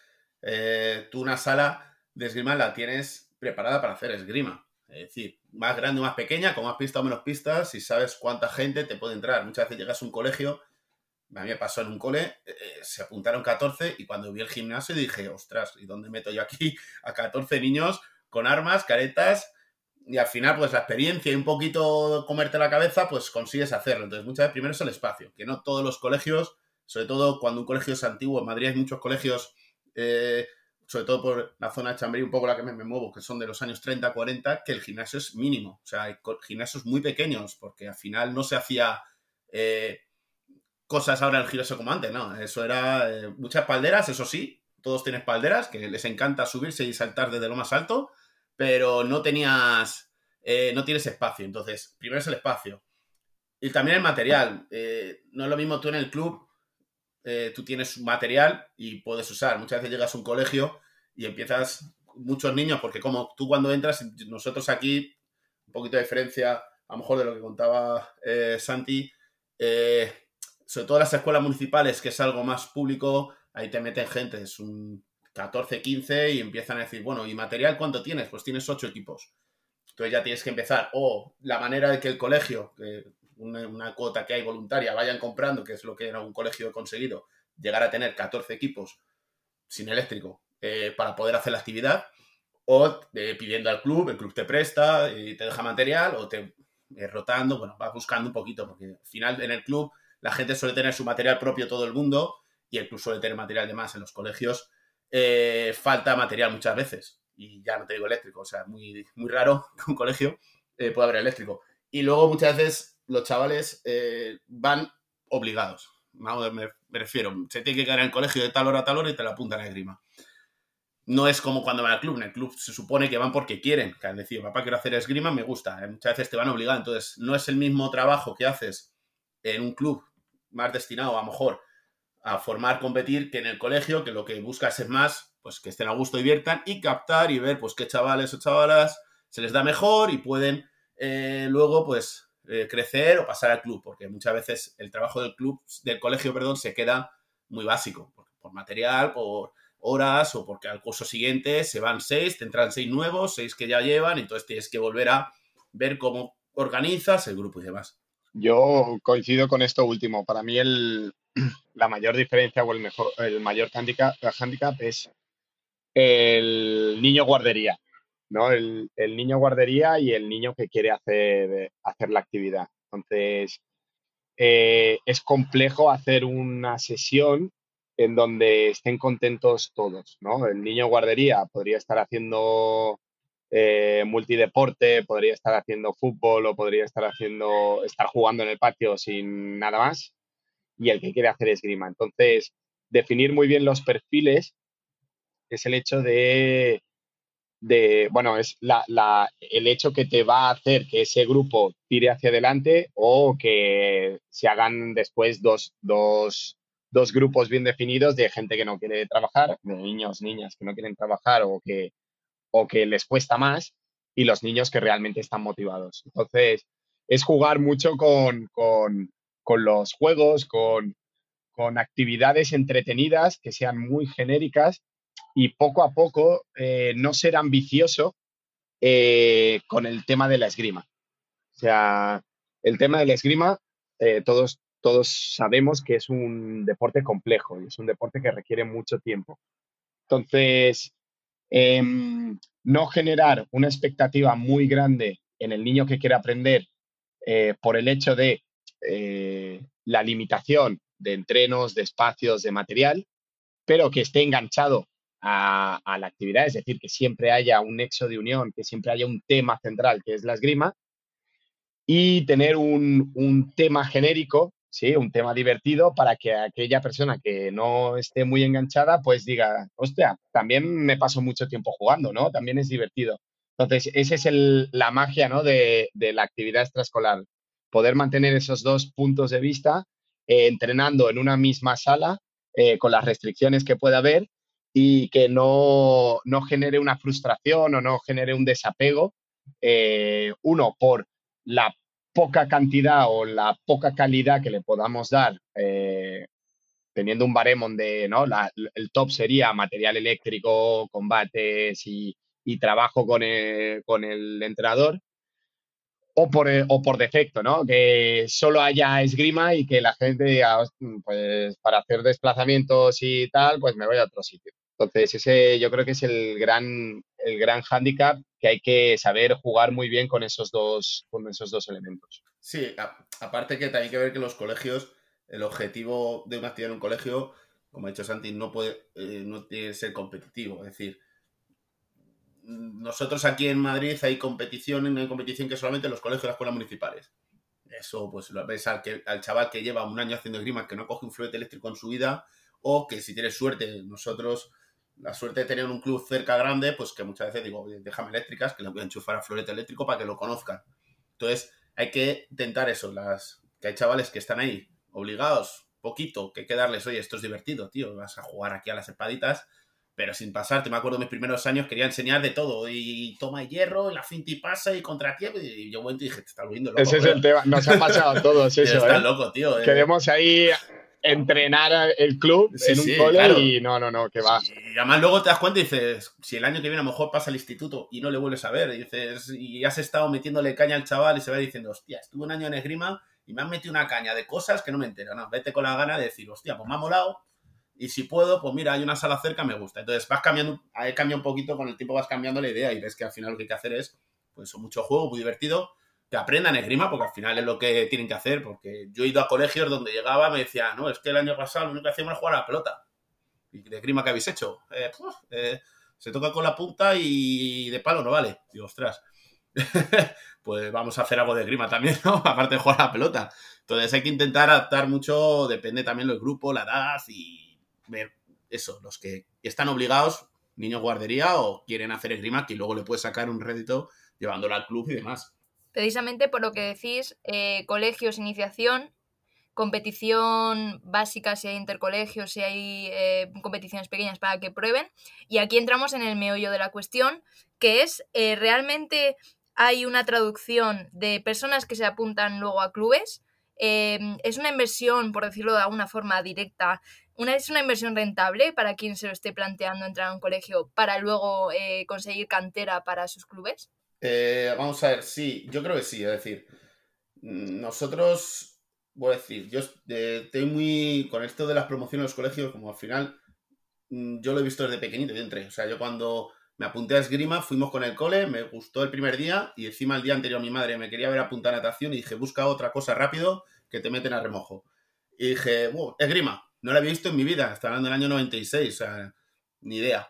tú una sala de esgrima la tienes preparada para hacer esgrima. Es decir, más grande o más pequeña, con más pistas o menos pistas, si sabes cuánta gente te puede entrar. Muchas veces llegas a un colegio, a mí me pasó en un cole, eh, se apuntaron 14 y cuando vi el gimnasio dije, ostras, ¿y dónde meto yo aquí a 14 niños con armas, caretas? Y al final, pues la experiencia y un poquito comerte la cabeza, pues consigues hacerlo. Entonces, muchas veces primero es el espacio, que no todos los colegios, sobre todo cuando un colegio es antiguo, en Madrid hay muchos colegios eh, sobre todo por la zona de Chambrí, un poco la que me, muevo, que son de los años 30, 40, que el gimnasio es mínimo. O sea, hay gimnasios muy pequeños, porque al final no se hacía eh, cosas ahora en el gimnasio como antes, ¿no? Eso era eh, muchas palderas, eso sí, todos tienen palderas, que les encanta subirse y saltar desde lo más alto, pero no tenías, eh, no tienes espacio. Entonces, primero es el espacio. Y también el material. no es lo mismo tú en el club eh, tú tienes material y puedes usar. Muchas veces llegas a un colegio y empiezas, muchos niños, porque como tú cuando entras, nosotros aquí, un poquito de diferencia, a lo mejor de lo que contaba eh, Santi, eh, sobre todo las escuelas municipales, que es algo más público, ahí te meten gente, es un 14, 15 y empiezan a decir, bueno, ¿y material cuánto tienes? Pues tienes 8 equipos. Entonces ya tienes que empezar. O la manera de que el colegio, una, cuota que hay voluntaria, vayan comprando, que es lo que en algún colegio he conseguido, llegar a tener 14 equipos sin eléctrico eh, para poder hacer la actividad, o eh, pidiendo al club, el club te presta y te deja material, o te eh, rotando, bueno, vas buscando un poquito, porque al final en el club la gente suele tener su material propio todo el mundo y el club suele tener material de más. En los colegios falta material muchas veces y ya no te digo eléctrico, o sea, muy, muy raro que un colegio pueda haber eléctrico. Y luego muchas veces los chavales eh, van obligados. me, refiero, se tiene que quedar en el colegio de tal hora a tal hora y te la apuntan a esgrima. No es como cuando van al club. En el club se supone que van porque quieren. Que han decidido, papá, quiero hacer esgrima, me gusta. Eh, muchas veces te van obligando. Entonces, no es el mismo trabajo que haces en un club más destinado a lo mejor a formar, competir, que en el colegio, que lo que buscas es más, pues que estén a gusto, diviertan y captar y ver, pues qué chavales o chavalas se les da mejor y pueden eh, luego, pues, eh, crecer o pasar al club, porque muchas veces el trabajo del club, del colegio, perdón, se queda muy básico, por, material, por horas o porque al curso siguiente se van seis, te entran seis nuevos, seis que ya llevan, entonces tienes que volver a ver cómo organizas el grupo y demás. Yo coincido con esto último. Para mí el, la mayor diferencia o el, mejor, el mayor handicap, handicap es el niño guardería. ¿No? El, niño guardería y el niño que quiere hacer, hacer la actividad. Entonces, eh, es complejo hacer una sesión en donde estén contentos todos, ¿no? El niño guardería podría estar haciendo eh, multideporte, podría estar haciendo fútbol o podría estar haciendo, estar jugando en el patio sin nada más, y el que quiere hacer esgrima. Entonces, definir muy bien los perfiles es el hecho de, de bueno, es la, el hecho que te va a hacer que ese grupo tire hacia adelante o que se hagan después dos, dos, dos grupos bien definidos de gente que no quiere trabajar, de niños, niñas que no quieren trabajar o que, o que les cuesta más, y los niños que realmente están motivados. Entonces, es jugar mucho con, con, con los juegos, con, con actividades entretenidas que sean muy genéricas y poco a poco eh, no ser ambicioso eh, con el tema de la esgrima. O sea, el tema de la esgrima, eh, todos, todos sabemos que es un deporte complejo y es un deporte que requiere mucho tiempo. Entonces, em, no generar una expectativa muy grande en el niño que quiere aprender por el hecho de la limitación de entrenos, de espacios, de material, pero que esté enganchado a, la actividad, es decir, que siempre haya un nexo de unión, que siempre haya un tema central, que es la esgrima, y tener un, tema genérico, ¿sí? un tema divertido para que aquella persona que no esté muy enganchada, pues diga, hostia, también me paso mucho tiempo jugando, ¿no? También es divertido. Entonces, esa es la magia ¿no? de, la actividad extraescolar, poder mantener esos dos puntos de vista eh, entrenando en una misma sala eh, con las restricciones que pueda haber y que no, genere una frustración o no genere un desapego, eh, uno, por la poca cantidad o la poca calidad que le podamos dar, eh, teniendo un baremo de, ¿no? el top sería material eléctrico, combates y, trabajo con el, con el entrenador, o por, o por defecto, ¿no? Que solo haya esgrima y que la gente diga, pues para hacer desplazamientos y tal, pues me voy a otro sitio. Entonces, ese yo creo que es el gran, el gran hándicap que hay que saber jugar muy bien con esos dos, con esos dos elementos. Sí, aparte que también hay que ver que los colegios, el objetivo de una actividad en un colegio, como ha dicho Santi, no puede, eh, no tiene que ser competitivo. Es decir, nosotros aquí en Madrid hay competición, hay competición que solamente los colegios y las escuelas municipales. Eso, pues lo ves al, que, al chaval que lleva un año haciendo esgrima, que no coge un florete eléctrico en su vida, o que si tienes suerte, nosotros la suerte de tener un club cerca grande, pues que muchas veces digo, déjame eléctricas, que le voy a enchufar a florete eléctrico para que lo conozcan. Entonces, hay que intentar eso, las que hay chavales que están ahí obligados, poquito, que hay que darles, oye, esto es divertido, tío, vas a jugar aquí a las espaditas, pero sin pasarte. Me acuerdo mis primeros años, quería enseñar de todo, y toma hierro, la finta y pasa, y contra ti, y yo y dije, te estás volviendo loco. Ese es el tema, nos ha pasado a todos eso, Estás ¿eh? loco, tío. Eh. Queremos ahí entrenar el club en un cole y no, no, no, que va. Y además luego te das cuenta y dices, si el año que viene a lo mejor pasa al instituto y no le vuelves a ver, y dices, y has estado metiéndole caña al chaval y se va diciendo, hostia, estuve un año en esgrima y me han metido una caña de cosas que no me entero, no, vete con la gana de decir, hostia, pues me ha molado y si puedo, pues mira, hay una sala cerca, me gusta. Entonces vas cambiando, cambia un poquito, con el tiempo vas cambiando la idea y ves que al final lo que hay que hacer es, pues mucho juego, muy divertido, que aprendan esgrima, porque al final es lo que tienen que hacer, porque yo he ido a colegios donde llegaba, me decía, no, es que el año pasado lo único que hacíamos era jugar a la pelota. ¿Y de esgrima que habéis hecho? Eh, eh, se toca con la punta y de palo no vale. Digo, ostras, pues vamos a hacer algo de esgrima también, ¿no? Aparte de jugar a la pelota. Entonces hay que intentar adaptar mucho, depende también del grupo, la edad y ver eso, los que están obligados, niños guardería o quieren hacer esgrima, que luego le puedes sacar un rédito llevándolo al club y demás precisamente por lo que decís, eh, colegios, iniciación, competición básica, si hay intercolegios, si hay eh, competiciones pequeñas para que prueben. Y aquí entramos en el meollo de la cuestión, que es, eh, ¿realmente hay una traducción de personas que se apuntan luego a clubes? ¿Es una inversión, por decirlo de alguna forma directa, una, es una inversión rentable para quien se lo esté planteando entrar a un colegio para luego conseguir cantera para sus clubes? Eh, vamos a ver, sí, yo creo que sí, es decir, nosotros, voy a decir, yo eh, estoy muy, con esto de las promociones en los colegios, como al final, mm, yo lo he visto desde pequeñito, yo entré, o sea, yo cuando me apunté a esgrima, fuimos con el cole, me gustó el primer día y encima el día anterior mi madre me quería ver apuntar a natación y dije, busca otra cosa rápido que te meten a remojo. Y dije, wow, esgrima, no la había visto en mi vida, estaba hablando del año 96, o sea, ni idea.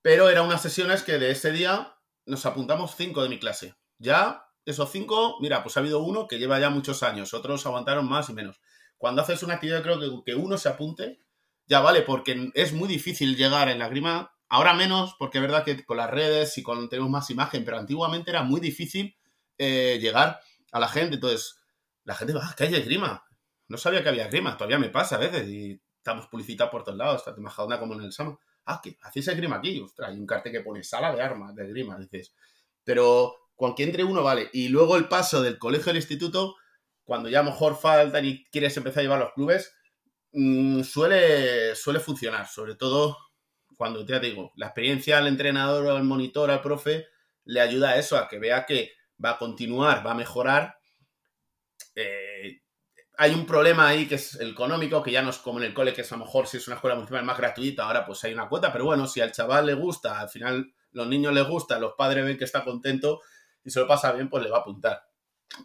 Pero eran unas sesiones que de ese día nos apuntamos cinco de mi clase. Ya, esos cinco, mira, pues ha habido uno que lleva ya muchos años, otros aguantaron más y menos. Cuando haces una actividad, creo que, que uno se apunte, ya vale, porque es muy difícil llegar en la grima. Ahora menos, porque es verdad que con las redes y con tenemos más imagen, pero antiguamente era muy difícil eh, llegar a la gente. Entonces, la gente va, ah, que hay grima. No sabía que había grima, todavía me pasa a veces y estamos publicitados por todos lados, está Majadona como en el Sama. Ah, ¿qué? ¿Hacéis grima aquí? Ostras, hay un cartel que pone sala de armas, de grima, dices. Pero cualquier entre uno vale. Y luego el paso del colegio al instituto, cuando ya mejor faltan y quieres empezar a llevar los clubes, mm, suele, suele funcionar. Sobre todo cuando, ya te digo, la experiencia al entrenador, al monitor, al profe, le ayuda a eso, a que vea que va a continuar, va a mejorar. Eh, hay un problema ahí que es el económico, que ya no es como en el cole, que es a lo mejor si es una escuela municipal más gratuita, ahora pues hay una cuota, pero bueno, si al chaval le gusta, al final los niños les gusta, los padres ven que está contento y se lo pasa bien, pues le va a apuntar.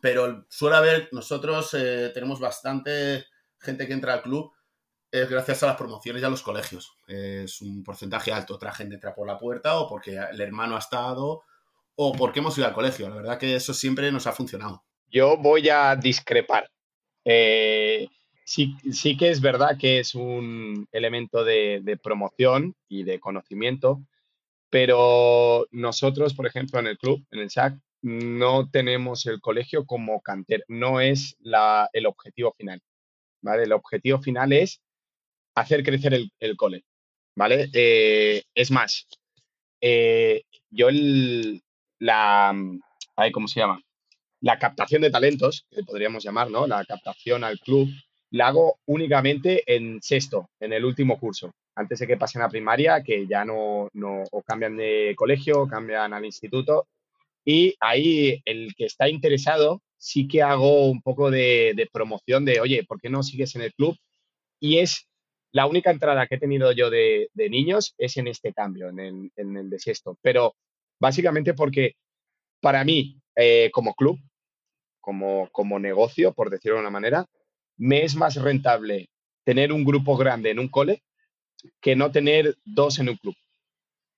Pero suele haber, nosotros eh, tenemos bastante gente que entra al club es gracias a las promociones y a los colegios. Es un porcentaje alto. Otra gente entra por la puerta o porque el hermano ha estado o porque hemos ido al colegio. La verdad que eso siempre nos ha funcionado. Yo voy a discrepar. Eh, sí, sí, que es verdad que es un elemento de, promoción y de conocimiento, pero nosotros, por ejemplo, en el club, en el SAC, no tenemos el colegio como canter, no es la, el objetivo final. ¿vale? El objetivo final es hacer crecer el, cole. ¿Vale? Eh, es más, eh, yo el, la, ¿cómo se llama? La captación de talentos, que podríamos llamar, ¿no? La captación al club, la hago únicamente en sexto, en el último curso, antes de que pasen a primaria, que ya no, no o cambian de colegio, o cambian al instituto. Y ahí el que está interesado, sí que hago un poco de, promoción de, oye, ¿por qué no sigues en el club? Y es la única entrada que he tenido yo de, niños es en este cambio, en el, en el de sexto. Pero básicamente porque para mí, eh, como club, como, como negocio, por decirlo de una manera, me es más rentable tener un grupo grande en un cole que no tener dos en un club.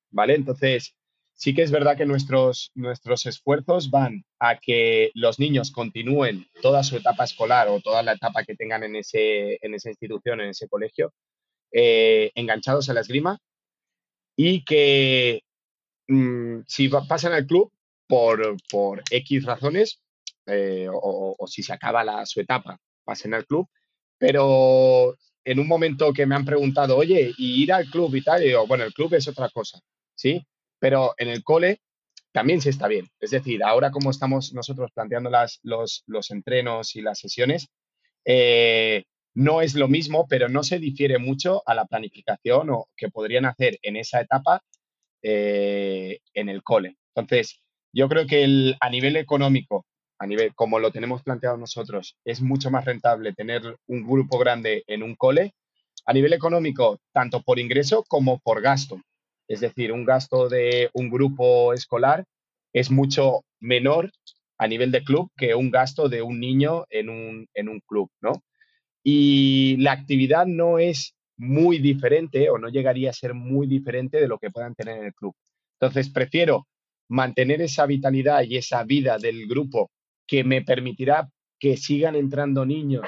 ¿Vale? Entonces, sí que es verdad que nuestros, nuestros esfuerzos van a que los niños continúen toda su etapa escolar o toda la etapa que tengan en, ese, en esa institución, en ese colegio, eh, enganchados a la esgrima y que mm, si pasan al club por, por X razones eh, o, si se acaba la, su etapa, pasen al club, pero en un momento que me han preguntado, oye, ¿y ir al club y tal? Y digo, bueno, el club es otra cosa, ¿sí? Pero en el cole también se está bien. Es decir, ahora como estamos nosotros planteando las, los, los entrenos y las sesiones, eh, no es lo mismo, pero no se difiere mucho a la planificación o que podrían hacer en esa etapa eh, en el cole. Entonces, yo creo que a nivel económico, a nivel como lo tenemos planteado nosotros, es mucho más rentable tener un grupo grande en un cole. A nivel económico, tanto por ingreso como por gasto. Es decir, un gasto de un grupo escolar es mucho menor a nivel de club que un gasto de un niño en un, en un club, ¿no? y la actividad no es muy diferente o no llegaría a ser muy diferente de lo que puedan tener en el club. Entonces, prefiero mantener esa vitalidad y esa vida del grupo que me permitirá que sigan entrando niños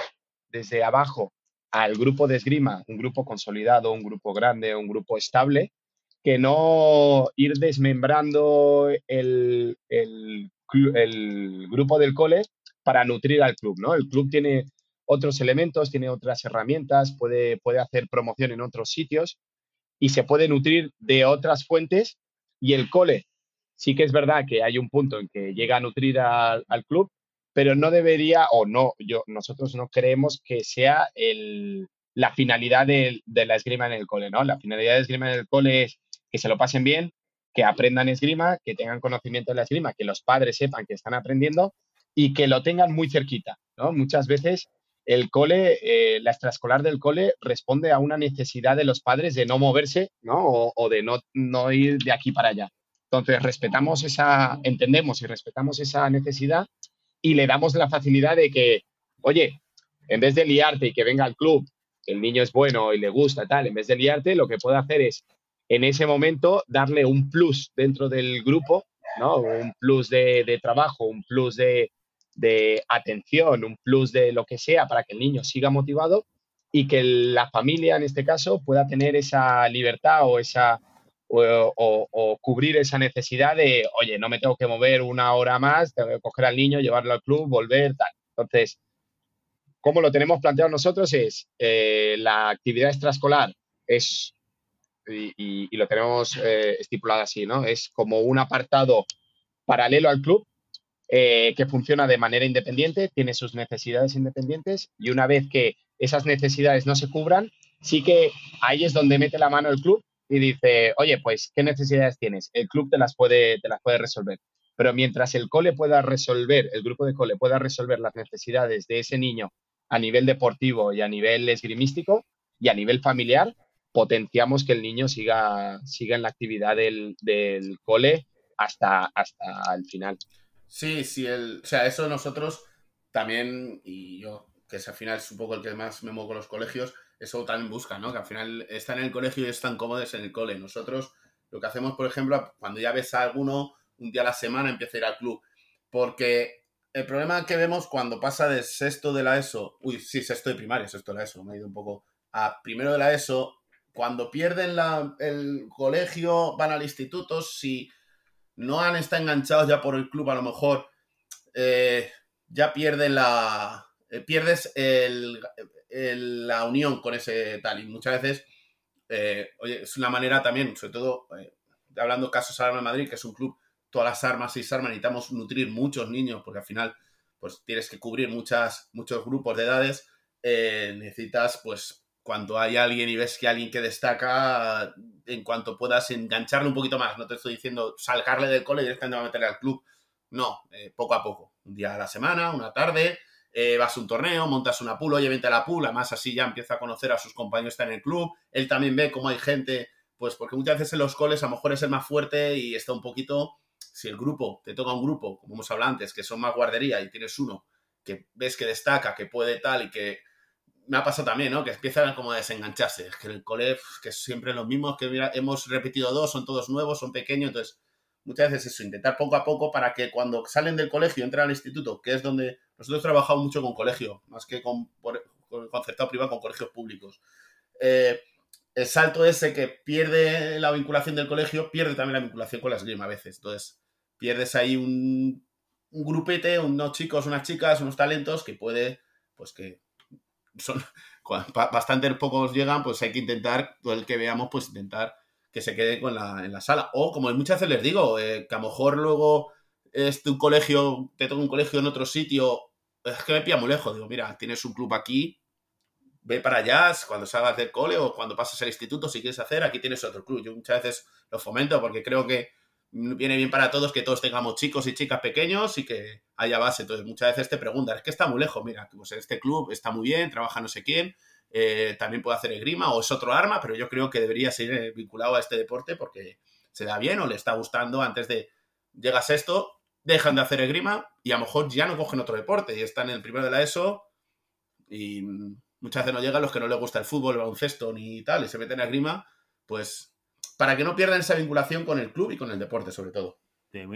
desde abajo al grupo de esgrima, un grupo consolidado, un grupo grande, un grupo estable, que no ir desmembrando el, el, grupo del cole para nutrir al club, ¿no? El club tiene otros elementos, tiene otras herramientas, puede, puede hacer promoción en otros sitios y se puede nutrir de otras fuentes y el cole sí que es verdad que hay un punto en que llega a nutrir al, club, pero no debería o no, yo, nosotros no creemos que sea el, la finalidad de, la esgrima en el cole, ¿no? La finalidad de esgrima en el cole es que se lo pasen bien, que aprendan esgrima, que tengan conocimiento de la esgrima, que los padres sepan que están aprendiendo y que lo tengan muy cerquita, ¿no? Muchas veces el cole, eh, la extraescolar del cole responde a una necesidad de los padres de no moverse, ¿no? O, de no, no, ir de aquí para allá. Entonces, respetamos esa, entendemos y respetamos esa necesidad y le damos la facilidad de que, oye, en vez de liarte y que venga al club, el niño es bueno y le gusta, tal, en vez de liarte, lo que puede hacer es, en ese momento, darle un plus dentro del grupo ¿no? Un plus de, trabajo, un plus de, atención, un plus de lo que sea para que el niño siga motivado y que la familia, en este caso, pueda tener esa libertad o esa o, cubrir esa necesidad de, oye, no me tengo que mover una hora más, tengo que coger al niño, llevarlo al club, volver, tal. Entonces, ¿cómo lo tenemos planteado nosotros? Es eh, la actividad extraescolar es y, lo tenemos eh, estipulado así, ¿no? Es como un apartado paralelo al club eh, que funciona de manera independiente, tiene sus necesidades independientes y una vez que esas necesidades no se cubran, sí que ahí es donde mete la mano el club y dice, oye, pues, ¿qué necesidades tienes? El club te las puede, te las puede resolver. Pero mientras el cole pueda resolver, el grupo de cole pueda resolver las necesidades de ese niño a nivel deportivo y a nivel esgrimístico y a nivel familiar, potenciamos que el niño siga, siga en la actividad del, cole hasta, hasta el final. Sí, sí, el, o sea, eso nosotros también, y yo, que es al final es un poco el que más me muevo con los colegios, eso también busca, ¿no? Que al final están en el colegio y están cómodos en el cole. Nosotros lo que hacemos, por ejemplo, cuando ya ves a alguno, un día a la semana empieza a ir al club. Porque el problema que vemos cuando pasa de sexto de la ESO, uy, sí, sexto de primaria, sexto de la ESO, me he ido un poco, a primero de la ESO, cuando pierden el colegio, van al instituto, si no han estado enganchados ya por el club, a lo mejor eh, ya pierden la. Eh, pierdes la unión con ese tal. Y muchas veces, eh, oye, es una manera también, sobre todo, hablando casos en Madrid, que es un club, todas las armas, seis armas, necesitamos nutrir muchos niños, porque al final, pues tienes que cubrir muchas, muchos grupos de edades. necesitas, pues, cuando hay alguien y ves que alguien que destaca, en cuanto puedas engancharle un poquito más. No te estoy diciendo salgarle del cole y directamente a meterle al club. No, eh, poco a poco. Un día a la semana, una tarde, eh, vas a un torneo, montas una pool, oye, vente a la pool, además así ya empieza a conocer a sus compañeros que están en el club. Él también ve cómo hay gente, pues porque muchas veces en los coles a lo mejor es el más fuerte y está un poquito, si el grupo, te toca un grupo, como hemos hablado antes, que son más guardería y tienes uno que ves que destaca, que puede tal y que me ha pasado también, ¿no? Que empiezan como a desengancharse. Es que el cole, que es siempre lo mismo, que mira, hemos repetido dos, son todos nuevos, son pequeños, entonces muchas veces eso, intentar poco a poco para que cuando salen del colegio, entran al instituto, que es donde nosotros hemos trabajado mucho con colegio, más que con, con concertado privado, con colegios públicos. Eh, el salto ese que pierde la vinculación del colegio, pierde también la vinculación con la esgrima a veces. Entonces, pierdes ahí un, un grupete, unos chicos, unas chicas, unos talentos que puede, pues que son bastante pocos llegan, pues hay que intentar, todo el que veamos, pues intentar que se quede con la, en la sala. O como muchas veces les digo, eh, que a lo mejor luego es un colegio, te toca un colegio en otro sitio, es que me pilla muy lejos. Digo, mira, tienes un club aquí, ve para allá cuando salgas del cole o cuando pases al instituto, si quieres hacer, aquí tienes otro club. Yo muchas veces lo fomento porque creo que viene bien para todos que todos tengamos chicos y chicas pequeños y que haya base. Entonces, muchas veces te preguntan, es que está muy lejos, mira, pues este club está muy bien, trabaja no sé quién, eh, también puede hacer esgrima o es otro arma, pero yo creo que debería seguir eh, vinculado a este deporte porque se da bien o le está gustando antes de llegas esto, dejan de hacer esgrima y a lo mejor ya no cogen otro deporte y están en el primero de la ESO y muchas veces no llegan los que no les gusta el fútbol, el baloncesto ni tal y se meten a esgrima, pues para que no pierdan esa vinculación con el club y con el deporte, sobre todo.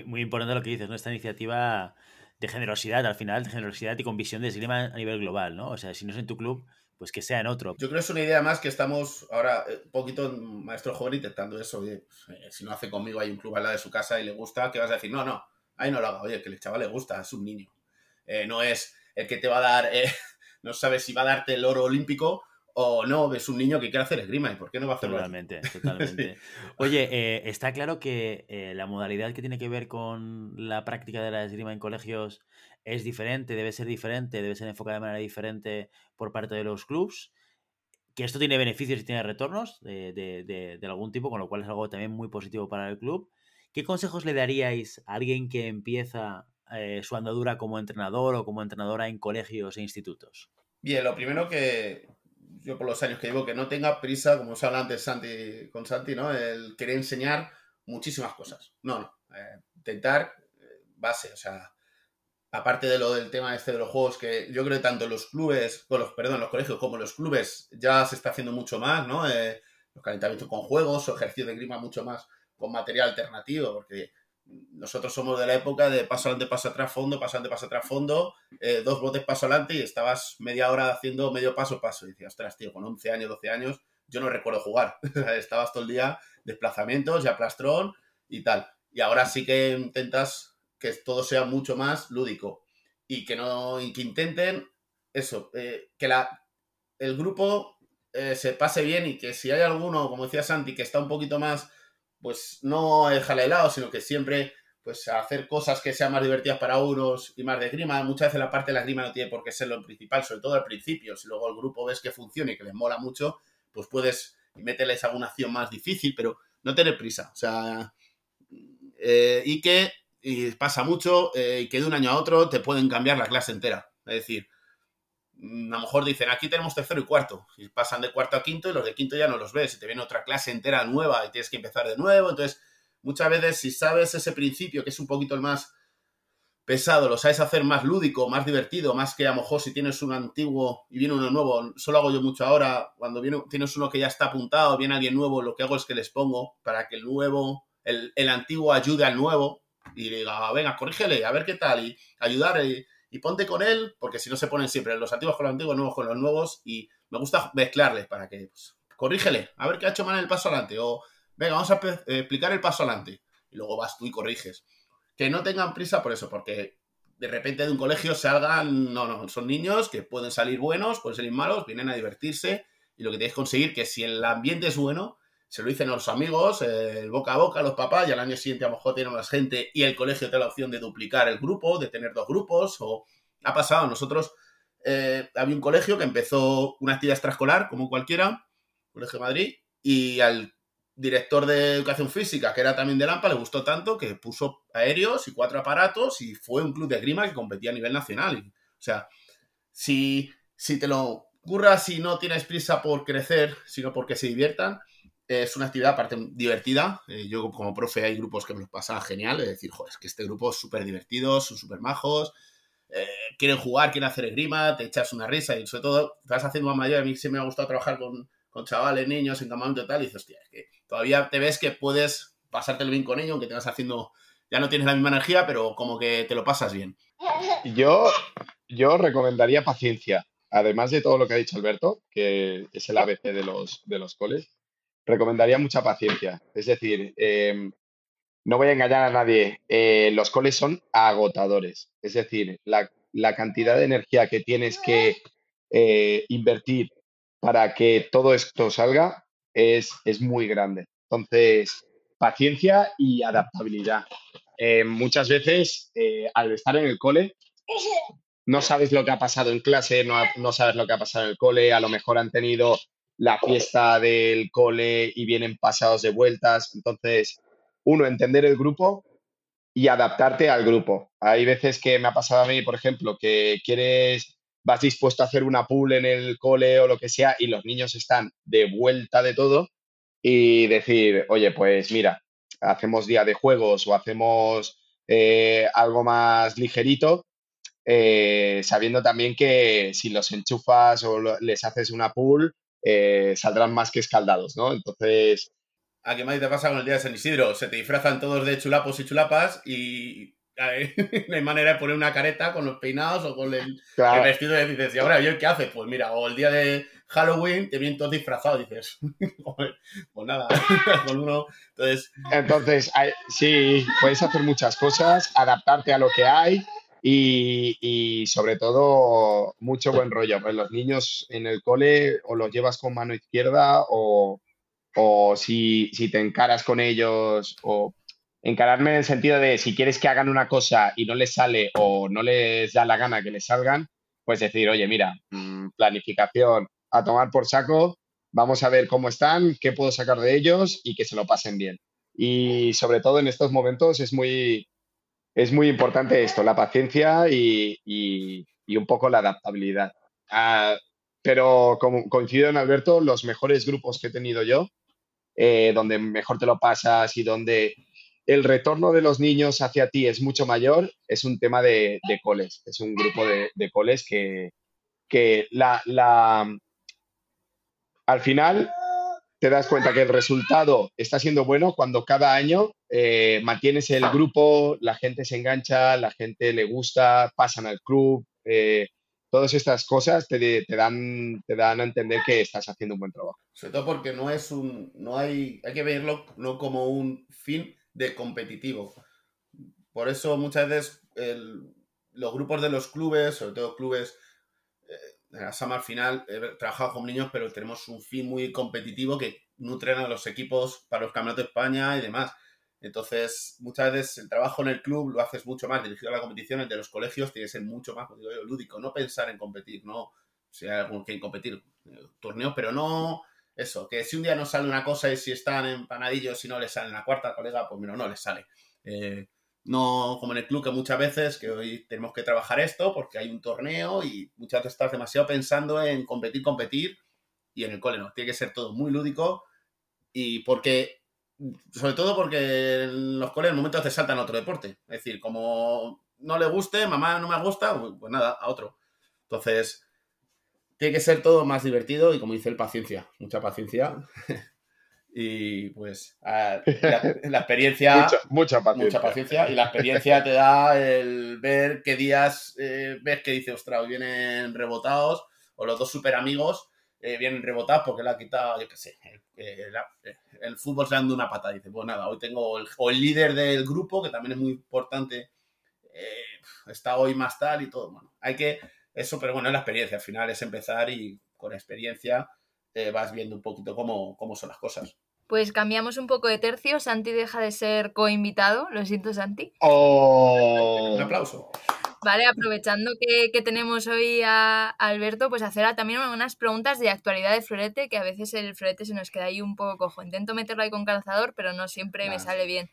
muy, importante lo que dices, ¿no? Esta iniciativa de generosidad, al final, de generosidad y con visión de esgrima a nivel global, ¿no? O sea, si no es en tu club, pues que sea en otro. Yo creo que es una idea más que estamos ahora eh, un poquito maestro joven intentando eso. Oye, eh, si no hace conmigo, hay un club al lado de su casa y le gusta, ¿qué vas a decir? No, no, ahí no lo haga. Oye, que el chaval le gusta, es un niño. Eh, no es el que te va a dar, no sabes si va a darte el oro olímpico o no, ves un niño que quiere hacer esgrima y por qué no va a hacerlo. Totalmente, totalmente. Oye, eh, está claro que eh, la modalidad que tiene que ver con la práctica de la esgrima en colegios es diferente, debe ser diferente, debe ser enfocada de manera diferente por parte de los clubs. Que esto tiene beneficios y tiene retornos de, algún tipo, con lo cual es algo también muy positivo para el club. ¿Qué consejos le daríais a alguien que empieza eh, su andadura como entrenador o como entrenadora en colegios e institutos? Bien, lo primero que, yo por los años que llevo, que no tenga prisa, como os hablaba antes Santi, con Santi, ¿no? El querer enseñar muchísimas cosas. No, no. Eh, intentar eh, base, o sea, aparte de lo del tema este de los juegos, que yo creo que tanto los clubes, con los, perdón, los colegios como los clubes ya se está haciendo mucho más, ¿no? Eh, los calentamientos con juegos o ejercicio de grima mucho más con material alternativo, porque nosotros somos de la época de paso adelante, paso atrás, fondo, paso adelante, paso atrás, fondo, eh, dos botes paso adelante y estabas media hora haciendo medio paso, paso. Y decías, ostras, tío, con 11 años, 12 años, yo no recuerdo jugar. estabas todo el día desplazamientos y aplastrón y tal. Y ahora sí que intentas que todo sea mucho más lúdico y que no que intenten eso, eh, que la, el grupo eh, se pase bien y que si hay alguno, como decía Santi, que está un poquito más, pues no de lado, sino que siempre pues hacer cosas que sean más divertidas para unos y más de grima. Muchas veces la parte de la grima no tiene por qué ser lo principal, sobre todo al principio. Si luego el grupo ves que funciona y que les mola mucho, pues puedes meterles alguna acción más difícil, pero no tener prisa. O sea, eh, y que pasa mucho eh, y que de un año a otro te pueden cambiar la clase entera. Es decir, a lo mejor dicen, aquí tenemos tercero y cuarto, y pasan de cuarto a quinto y los de quinto ya no los ves, y te viene otra clase entera nueva y tienes que empezar de nuevo. Entonces, muchas veces si sabes ese principio, que es un poquito el más pesado, lo sabes hacer más lúdico, más divertido, más que a lo mejor si tienes un antiguo y viene uno nuevo, solo hago yo mucho ahora, cuando viene, tienes uno que ya está apuntado, viene alguien nuevo, lo que hago es que les pongo para que el nuevo, el, el antiguo ayude al nuevo y diga, venga, corrígele, a ver qué tal, y ayudar, y, ponte con él, porque si no se ponen siempre los antiguos con los antiguos, nuevos con los nuevos, y me gusta mezclarles para que, pues, corrígele, a ver qué ha hecho mal el paso adelante, o venga, vamos a explicar el paso adelante. Y luego vas tú y corriges. Que no tengan prisa por eso, porque de repente de un colegio salgan, no, no, son niños que pueden salir buenos, pueden salir malos, vienen a divertirse y lo que tienes que conseguir que si el ambiente es bueno, se lo dicen a los amigos, el boca a boca, los papás, y al año siguiente a lo mejor tienen más gente y el colegio te da la opción de duplicar el grupo, de tener dos grupos, o ha pasado, nosotros eh, había un colegio que empezó una actividad extraescolar, como cualquiera, Colegio de Madrid, y al director de educación física, que era también de Lampa, le gustó tanto que puso aéreos y cuatro aparatos y fue un club de grima que competía a nivel nacional. o sea, si, si te lo ocurra, si no tienes prisa por crecer, sino porque se diviertan, es una actividad aparte divertida. Eh, yo como profe hay grupos que me los pasan genial, es decir, joder, es que este grupo es súper divertido, son súper majos, eh, quieren jugar, quieren hacer grima, te echas una risa y sobre todo te vas haciendo más mayor. A mí sí me ha gustado trabajar con, con chavales, niños, en campamento y tal, y dices, hostia, es que todavía te ves que puedes pasártelo bien con ellos, aunque te vas haciendo, ya no tienes la misma energía, pero como que te lo pasas bien. Yo, yo recomendaría paciencia. Además de todo lo que ha dicho Alberto, que es el ABC de los, de los coles, recomendaría mucha paciencia. Es decir, em, no voy a engañar a nadie, eh, los coles son agotadores. Es decir, la, cantidad de energía que tienes que eh, invertir para que todo esto salga es, es muy grande. Entonces, paciencia y adaptabilidad. Eh, muchas veces, al estar en el cole, no sabes lo que ha pasado en clase, no, no, sabes lo que ha pasado en el cole, a lo mejor han tenido la fiesta del cole y vienen pasados de vueltas. Entonces, uno, entender el grupo y adaptarte al grupo. Hay veces que me ha pasado a mí, por ejemplo, que quieres vas dispuesto a hacer una pool en el cole o lo que sea y los niños están de vuelta de todo y decir, oye, pues mira, hacemos día de juegos o hacemos eh, algo más ligerito, eh, sabiendo también que si los enchufas o les haces una pool, eh, saldrán más que escaldados, ¿no? Entonces... ¿A qué más te pasa con el día de San Isidro? Se te disfrazan todos de chulapos y chulapas y no hay manera de poner una careta con los peinados o con el, vestido y dices, ¿y ahora yo qué hace? Pues mira, o el día de Halloween te vienen todos disfrazados, dices, pues nada, con uno. Entonces, Entonces sí, puedes hacer muchas cosas, adaptarte a lo que hay y, sobre todo mucho buen rollo. Pues los niños en el cole o los llevas con mano izquierda o, o si, si te encaras con ellos o encararme en el sentido de si quieres que hagan una cosa y no les sale o no les da la gana que les salgan, pues decir, oye, mira, mm, planificación a tomar por saco, vamos a ver cómo están, qué puedo sacar de ellos y que se lo pasen bien. Y sobre todo en estos momentos es muy, es muy importante esto, la paciencia y, un poco la adaptabilidad. Ah, pero como coincido en Alberto, los mejores grupos que he tenido yo, eh, donde mejor te lo pasas y donde el retorno de los niños hacia ti es mucho mayor, es un tema de, coles, es un grupo de, coles que, que la, al final te das cuenta que el resultado está siendo bueno cuando cada año eh, mantienes el grupo, la gente se engancha, la gente le gusta, pasan al club. eh, todas estas cosas te, dan, te dan a entender que estás haciendo un buen trabajo. Sobre todo porque no es un. No hay. Hay que verlo no como un fin de competitivo. Por eso muchas veces los grupos de los clubes, sobre todo clubes eh, de la Sama al final, he trabajado con niños, pero tenemos un fin muy competitivo que nutren a los equipos para los campeonatos de España y demás. Entonces, muchas veces el trabajo en el club lo haces mucho más dirigido a la competición, el de los colegios tiene que ser mucho más, digo yo, lúdico, no pensar en competir, no si hay algún que competir, eh, torneos, pero no eso, que si un día no sale una cosa y si están empanadillos y no les sale en la cuarta colega, pues mira, no les sale. Eh, no como en el club que muchas veces que hoy tenemos que trabajar esto porque hay un torneo y muchas veces estás demasiado pensando en competir, competir y en el cole no, tiene que ser todo muy lúdico y porque, sobre todo porque en los coles en momentos te saltan a otro deporte, es decir, como no le guste, mamá no me gusta, pues pues nada, a otro. Entonces, tiene que ser todo más divertido y como dice el paciencia, mucha paciencia. y pues la, la experiencia, Mucha, mucha paciencia. mucha paciencia y la experiencia te da el ver qué días eh, ves que dice, ostras, hoy vienen rebotados o los dos super amigos eh, vienen rebotados porque le ha quitado, yo qué sé, el, el- el fútbol se dando una pata. Dice, pues nada, hoy tengo el, o el líder del grupo, que también es muy importante, eh, está hoy más tal y todo. Bueno, hay que, eso, pero bueno, es la experiencia. Al final es empezar y con experiencia eh, vas viendo un poquito cómo, cómo son las cosas. Pues cambiamos un poco de tercio. Santi deja de ser coinvitado. Lo siento, Santi. Oh. Un aplauso. Vale, aprovechando que, que tenemos hoy a Alberto, pues hacer también unas preguntas de actualidad de Florete, que a veces el Florete se nos queda ahí un poco cojo. Intento meterlo ahí con calzador, pero no siempre me sale bien.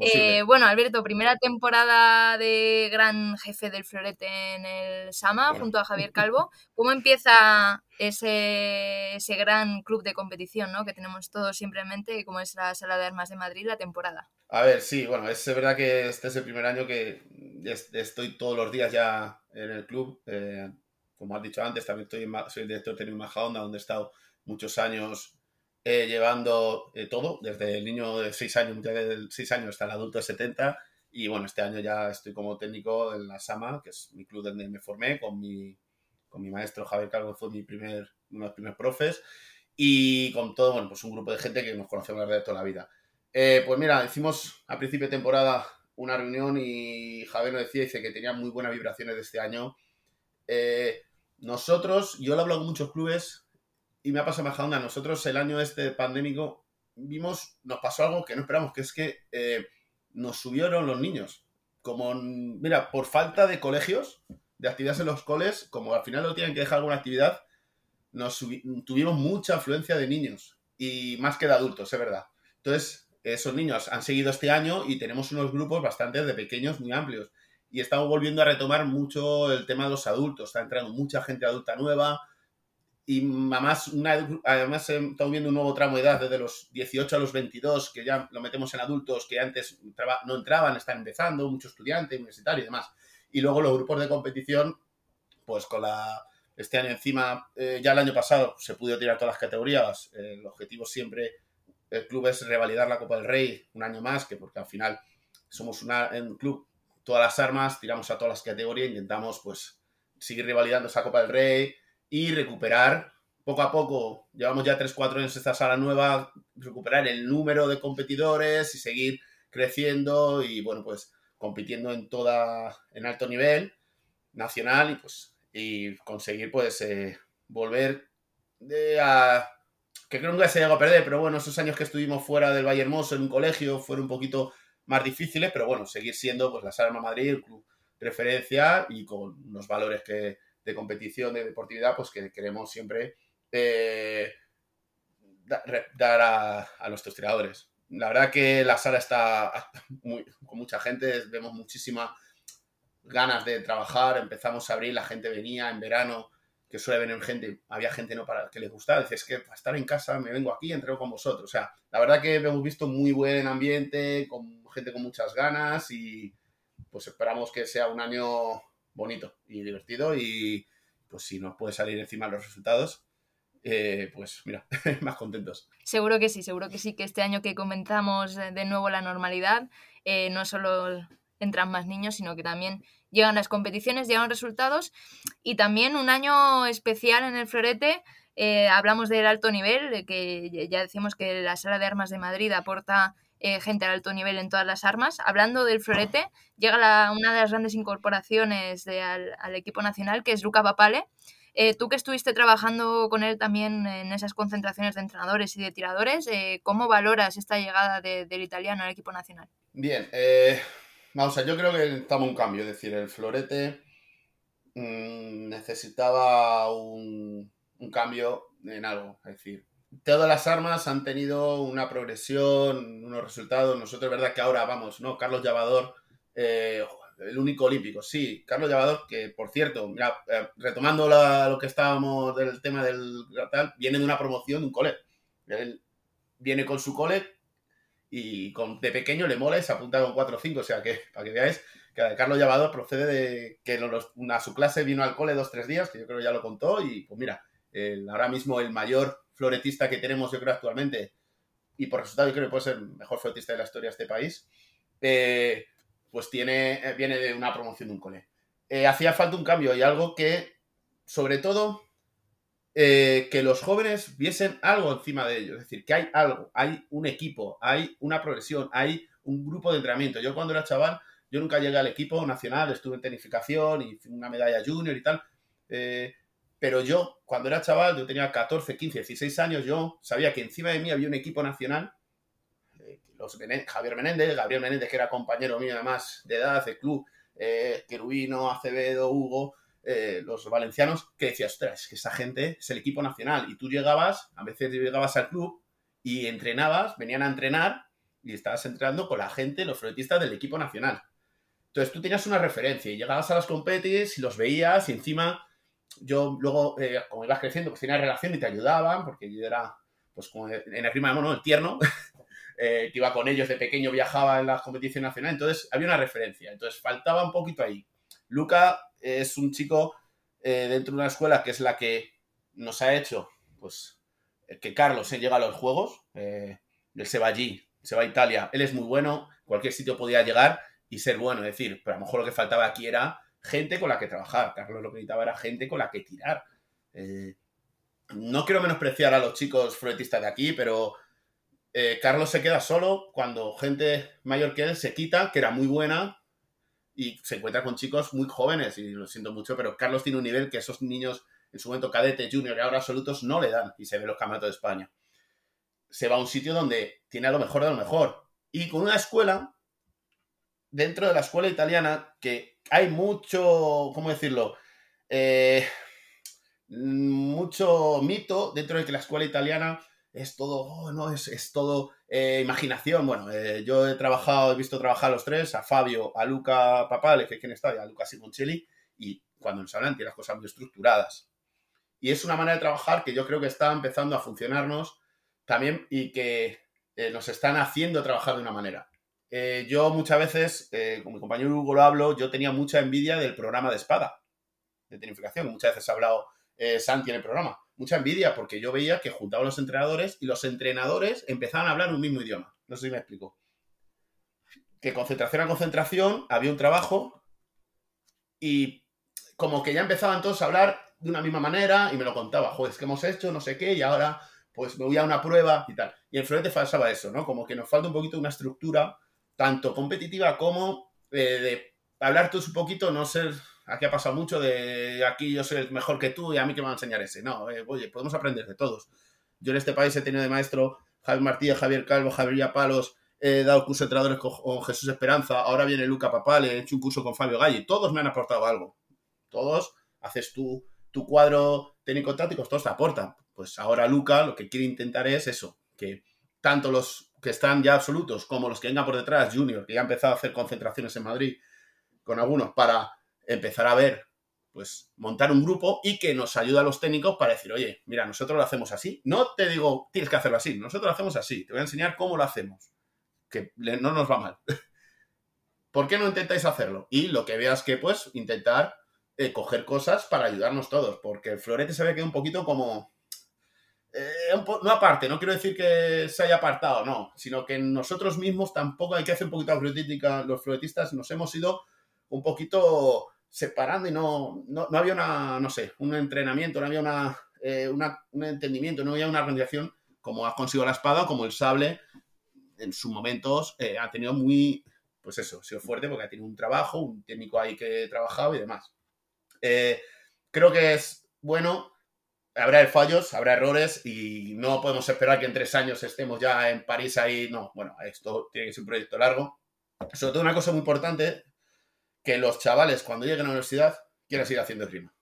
Eh, bueno, Alberto, primera temporada de gran jefe del Florete en el Sama, Bueno. junto a Javier Calvo. ¿Cómo empieza ese, ese gran club de competición ¿no? que tenemos todos simplemente, como es la Sala de Armas de Madrid, la temporada? A ver, sí, bueno, es verdad que este es el primer año que es- estoy todos los días ya en el club. eh, como has dicho antes, también estoy en soy el director de Majadahonda, donde he estado muchos años eh, llevando eh, todo, desde el niño de 6 años, ya de 6 años hasta el adulto de 70. Y bueno, este año ya estoy como técnico en la SAMA, que es mi club donde me formé, con mi, con mi maestro Javier Calvo, fue mi primer, uno de los primeros profes. Y con todo, bueno, pues un grupo de gente que nos conocemos la verdad toda la vida. Eh, pues mira, hicimos a principio de temporada una reunión y Javier nos decía, dice que tenía muy buenas vibraciones de este año. Eh, nosotros, yo lo he hablado con muchos clubes y me ha pasado en Majadahonda, nosotros el año este pandémico vimos, nos pasó algo que no esperamos, que es que eh, nos subieron los niños. Como, mira, por falta de colegios, de actividades en los coles, como al final lo tienen que dejar alguna actividad, nos tuvimos mucha afluencia de niños y más que de adultos, es verdad. Entonces, esos niños han seguido este año y tenemos unos grupos bastante de pequeños, muy amplios. Y estamos volviendo a retomar mucho el tema de los adultos. Está entrando mucha gente adulta nueva. Y además, una- además eh, estamos viendo un nuevo tramo de edad desde los 18 a los 22, que ya lo metemos en adultos que antes no entraban, están empezando, mucho estudiante, universitario y demás. Y luego los grupos de competición, pues con la, este año encima, eh, ya el año pasado se pudo tirar todas las categorías. el objetivo siempre el club es revalidar la Copa del Rey un año más, que porque al final somos una, un club, todas las armas, tiramos a todas las categorías, intentamos pues seguir revalidando esa Copa del Rey y recuperar poco a poco, llevamos ya 3-4 años esta sala nueva, recuperar el número de competidores y seguir creciendo y bueno, pues compitiendo en toda, en alto nivel nacional y pues y conseguir pues eh, volver de a que creo que nunca se llegó a perder, pero bueno, esos años que estuvimos fuera del Valle Hermoso en un colegio fueron un poquito más difíciles, pero bueno, seguir siendo pues la Salma Madrid, el club referencia y con unos valores que, de competición, de deportividad, pues que queremos siempre eh, dar a, a nuestros tiradores. La verdad que la sala está con mucha gente, vemos muchísimas ganas de trabajar, empezamos a abrir, la gente venía en verano, que suele venir gente, había gente no para que les gustaba, dices que para estar en casa me vengo aquí y entreno con vosotros. O sea, la verdad que hemos visto muy buen ambiente, con gente con muchas ganas y pues esperamos que sea un año bonito y divertido y pues si nos puede salir encima los resultados, eh, pues mira, más contentos. Seguro que sí, seguro que sí, que este año que comenzamos de nuevo la normalidad, eh, no solo entran más niños, sino que también llegan las competiciones, llegan resultados y también un año especial en el florete. Eh, hablamos del alto nivel, que ya decimos que la sala de armas de Madrid aporta eh, gente al alto nivel en todas las armas. Hablando del florete, llega una de las grandes incorporaciones al, equipo nacional, que es Luca Papale. Eh, tú que estuviste trabajando con él también en esas concentraciones de entrenadores y de tiradores, ¿cómo valoras esta llegada del italiano al equipo nacional? Bien, Vamos a yo creo que necesitamos un cambio. Es decir, el florete mm, necesitaba un, cambio en algo. Es decir, todas las armas han tenido una progresión, unos resultados. Nosotros, es verdad que ahora vamos, ¿no? Carlos Llavador, eh, el único olímpico. Sí, Carlos Llavador, que por cierto, mira, eh, retomando lo que estábamos del tema del tal, viene de una promoción de un cole. Él viene con su cole y con, de pequeño le mola y se apunta con 4 o 5. O sea que, para que veáis, que Carlos Llavador procede de que a su clase vino al cole dos tres días, que yo creo que ya lo contó, y pues mira, ahora mismo el mayor floretista que tenemos, yo creo, actualmente, y por resultado yo creo que puede ser el mejor floretista de la historia de este país, eh, pues tiene, eh, viene de una promoción de un cole. Eh, hacía falta un cambio y algo que, sobre todo, eh, que los jóvenes viesen algo encima de ellos. Es decir, que hay algo, hay un equipo, hay una progresión, hay un grupo de entrenamiento. Yo cuando era chaval, yo nunca llegué al equipo nacional, estuve en tenificación y una medalla junior y tal. Pero yo, cuando era chaval, yo tenía 14, 15, 16 años, yo sabía que encima de mí había un equipo nacional. Javier Menéndez, Gabriel Menéndez, que era compañero mío además de edad, de club, eh, Querubino, Acevedo, Hugo, eh, los valencianos, que decías, ostras, que esa gente es el equipo nacional. Y tú llegabas, a veces llegabas al club y entrenabas, venían a entrenar y estabas entrenando con la gente, los floretistas del equipo nacional. Entonces tú tenías una referencia y llegabas a las competis y los veías y encima yo luego, eh, como ibas creciendo, pues tenía relación y te ayudaban, porque yo era, pues como en el prima de mono, el tierno, eh, que iba con ellos de pequeño, viajaba en las competiciones nacionales, entonces había una referencia, entonces faltaba un poquito ahí. Luca es un chico eh, dentro de una escuela que es la que nos ha hecho, pues, que Carlos se llega a los juegos. Eh, él se va allí, se va a Italia. Él es muy bueno, cualquier sitio podía llegar y ser bueno. Es decir, pero a lo mejor lo que faltaba aquí era gente con la que trabajar. Carlos lo que necesitaba era gente con la que tirar. Eh, no quiero menospreciar a los chicos floretistas de aquí, pero Carlos se queda solo cuando gente mayor que él se quita, que era muy buena, y se encuentra con chicos muy jóvenes, y lo siento mucho, pero Carlos tiene un nivel que esos niños en su momento cadete, junior y ahora absolutos no le dan, y se ve los campeonatos de España. Se va a un sitio donde tiene a lo mejor de lo mejor. Y con una escuela, dentro de la escuela italiana, que hay mucho, ¿cómo decirlo? Eh, mucho mito dentro de que la escuela italiana es todo, oh, no, es, es todo eh, imaginación. Bueno, eh, yo he trabajado, he visto trabajar a los tres, a Fabio, a Luca Papale, que es quien está, y a Luca Simoncelli, y cuando nos hablan tiene las cosas muy estructuradas. Y es una manera de trabajar que yo creo que está empezando a funcionarnos también y que eh, nos están haciendo trabajar de una manera. yo muchas veces, con mi compañero Hugo lo hablo, yo tenía mucha envidia del programa de espada, de tenificación. Muchas veces ha hablado Santi en el programa mucha envidia porque yo veía que juntaban los entrenadores y los entrenadores empezaban a hablar un mismo idioma. No sé si me explico. Que concentración a concentración había un trabajo y como que ya empezaban todos a hablar de una misma manera y me lo contaba, joder, es que hemos hecho no sé qué y ahora pues me voy a una prueba y tal. Y en Florete falsaba eso, ¿no? Como que nos falta un poquito una estructura tanto competitiva como eh, de hablar todos un poquito, no ser aquí ha pasado mucho de aquí yo soy mejor que tú y a mí que me va a enseñar ese. No, eh, oye, podemos aprender de todos. Yo en este país he tenido de maestro Javier Martínez, Javier Calvo, Javier Palos, he dado curso de entrenadores con, Jesús Esperanza, ahora viene Luca Papal, he hecho un curso con Fabio Galli, todos me han aportado algo. Todos haces tu, tu cuadro técnico-táctico, todos te aportan. Pues ahora Luca lo que quiere intentar es eso, que tanto los que están ya absolutos como los que vengan por detrás, Junior, que ya ha empezado a hacer concentraciones en Madrid con algunos para empezar a ver, pues montar un grupo y que nos ayude a los técnicos para decir, oye, mira, nosotros lo hacemos así. No te digo, tienes que hacerlo así, nosotros lo hacemos así. Te voy a enseñar cómo lo hacemos, que no nos va mal. ¿Por qué no intentáis hacerlo? Y lo que veas que, pues, intentar eh, coger cosas para ayudarnos todos, porque el florete se ve que un poquito como eh, no aparte, no quiero decir que se haya apartado, no, sino que nosotros mismos tampoco hay que hacer un poquito de autocrítica. Los floretistas nos hemos ido un poquito separando y no, no, había una, no sé, un entrenamiento, no había una, eh, un entendimiento, no había una organización como ha conseguido la espada, como el sable, en sus momentos eh, ha tenido muy, pues eso, ha sido fuerte porque ha tenido un trabajo, un técnico ahí que ha trabajado y demás. creo que es bueno habrá fallos, habrá errores y no podemos esperar que en tres años estemos ya en París ahí. No, bueno, esto tiene que ser un proyecto largo. Sobre todo una cosa muy importante, que los chavales cuando lleguen a la universidad quieran seguir haciendo rima.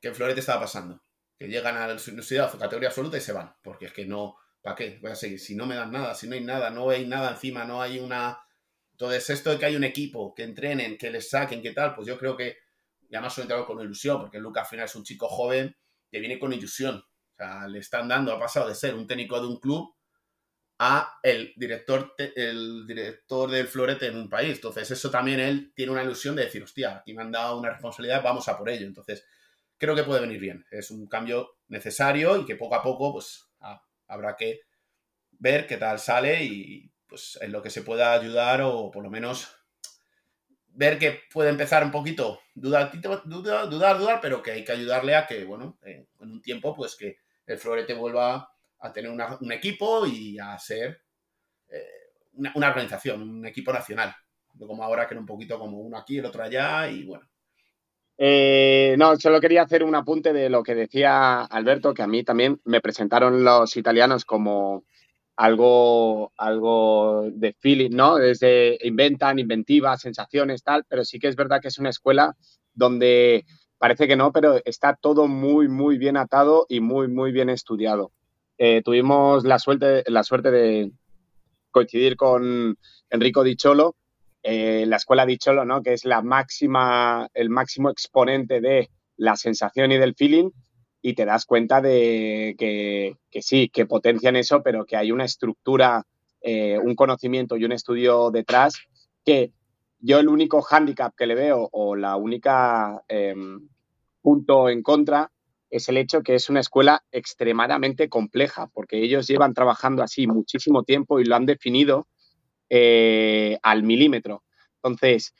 Que en Florete estaba pasando. Que llegan a la universidad o categoría absoluta y se van. Porque es que no, ¿para qué? Voy a seguir. Si no me dan nada, si no hay nada, no hay nada encima, no hay una... Entonces, esto de que hay un equipo, que entrenen, que les saquen, que tal, pues yo creo que y además suele entrar con ilusión, porque Lucas al final es un chico joven que viene con ilusión. O sea, le están dando, ha pasado de ser un técnico de un club a el director, el director del florete en un país. Entonces, eso también él tiene una ilusión de decir, hostia, aquí me han dado una responsabilidad, vamos a por ello. Entonces, creo que puede venir bien. Es un cambio necesario y que poco a poco, pues, habrá que ver qué tal sale y, pues, en lo que se pueda ayudar o por lo menos ver que puede empezar un poquito, dudar, dudar, dudar, pero que hay que ayudarle a que, bueno, en un tiempo, pues que el Florete vuelva a tener un equipo y a ser eh, una, organización, un equipo nacional. Como ahora que era un poquito como uno aquí, el otro allá y bueno. Eh, no, solo quería hacer un apunte de lo que decía Alberto, que a mí también me presentaron los italianos como algo, algo de feeling, ¿no? Desde inventan, inventivas, sensaciones, tal, pero sí que es verdad que es una escuela donde parece que no, pero está todo muy, muy bien atado y muy, muy bien estudiado. Eh, tuvimos la suerte, la suerte de coincidir con Enrico Dicholo, eh, la escuela Dicholo, ¿no? Que es la máxima, el máximo exponente de la sensación y del feeling y te das cuenta de que, sí, que potencian eso, pero que hay una estructura, eh, un conocimiento y un estudio detrás que yo el único hándicap que le veo o la única em, punto en contra es el hecho que es una escuela extremadamente compleja, porque ellos llevan trabajando así muchísimo tiempo y lo han definido eh, al milímetro. Entonces,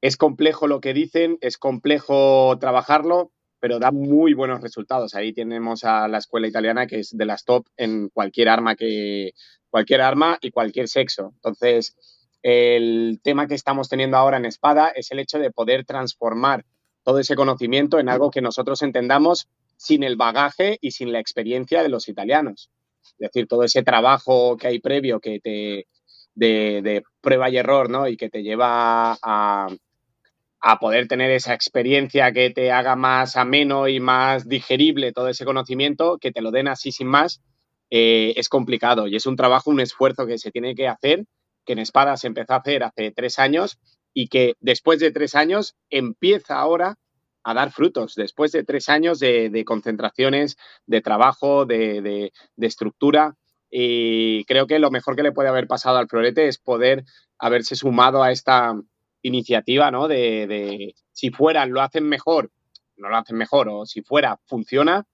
es complejo lo que dicen, es complejo trabajarlo, pero da muy buenos resultados. Ahí tenemos a la escuela italiana que es de las top en cualquier arma que cualquier arma y cualquier sexo. Entonces, el tema que estamos teniendo ahora en Espada es el hecho de poder transformar todo ese conocimiento en algo que nosotros entendamos sin el bagaje y sin la experiencia de los italianos. Es decir, todo ese trabajo que hay previo que te de, de prueba y error, ¿no? Y que te lleva a, a poder tener esa experiencia que te haga más ameno y más digerible todo ese conocimiento, que te lo den así sin más, eh, es complicado y es un trabajo, un esfuerzo que se tiene que hacer, que en Espada se empezó a hacer hace tres años y que después de tres años empieza ahora a dar frutos, después de tres años de, concentraciones, de trabajo, de, estructura. Y creo que lo mejor que le puede haber pasado al Florete es poder haberse sumado a esta, iniciativa, ¿no? De, si fuera lo hacen mejor, no lo hacen mejor, o si fuera funciona,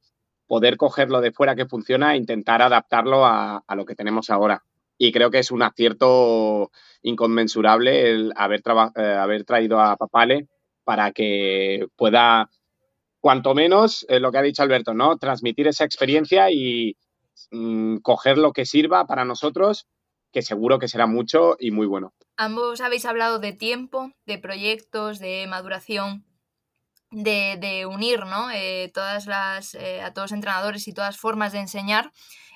poder cogerlo de fuera que funciona e intentar adaptarlo a, lo que tenemos ahora. Y creo que es un acierto inconmensurable el haber, eh, haber traído a Papale para que pueda, cuanto menos, lo que ha dicho Alberto, ¿no? Transmitir esa experiencia y mm, coger lo que sirva para nosotros que seguro que será mucho y muy bueno. Ambos habéis hablado de tiempo, de proyectos, de maduración, de, unir ¿no? Eh, todas las, eh, a todos los entrenadores y todas formas de enseñar.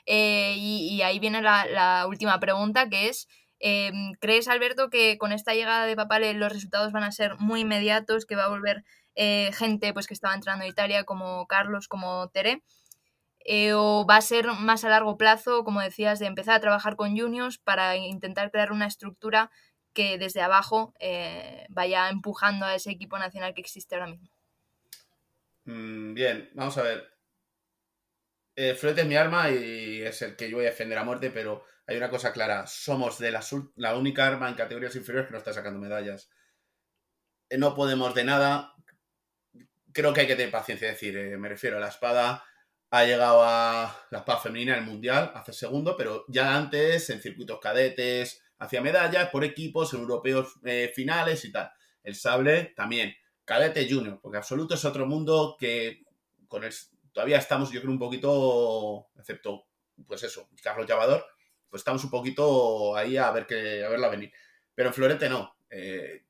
Eh, y, ahí viene la, última pregunta, que es, em, ¿crees, Alberto, que con esta llegada de Papale los resultados van a ser muy inmediatos, que va a volver gente pues, que estaba entrando en Italia, como Carlos, como Tere? Eh, o va a ser más a largo plazo, como decías, de empezar a trabajar con juniors para intentar crear una estructura que desde abajo eh, vaya empujando a ese equipo nacional que existe ahora mismo. Mm, bien, vamos a ver. Flete es mi arma y es el que yo voy a defender a muerte, pero hay una cosa clara. Somos de la, la única arma en categorías inferiores que no está sacando medallas. Eh, no podemos de nada. Creo que hay que tener paciencia. Es decir, me refiero a la espada ha llegado a la paz femenina en el Mundial, hace segundo, pero ya antes en circuitos cadetes, hacía medallas por equipos, en europeos eh, finales y tal. El sable también, cadete junior, porque absoluto es otro mundo que con el, todavía estamos, yo creo, un poquito, excepto, pues eso, Carlos Llavador, pues estamos un poquito ahí a ver que, a verla venir. Pero en Florete no. Eh,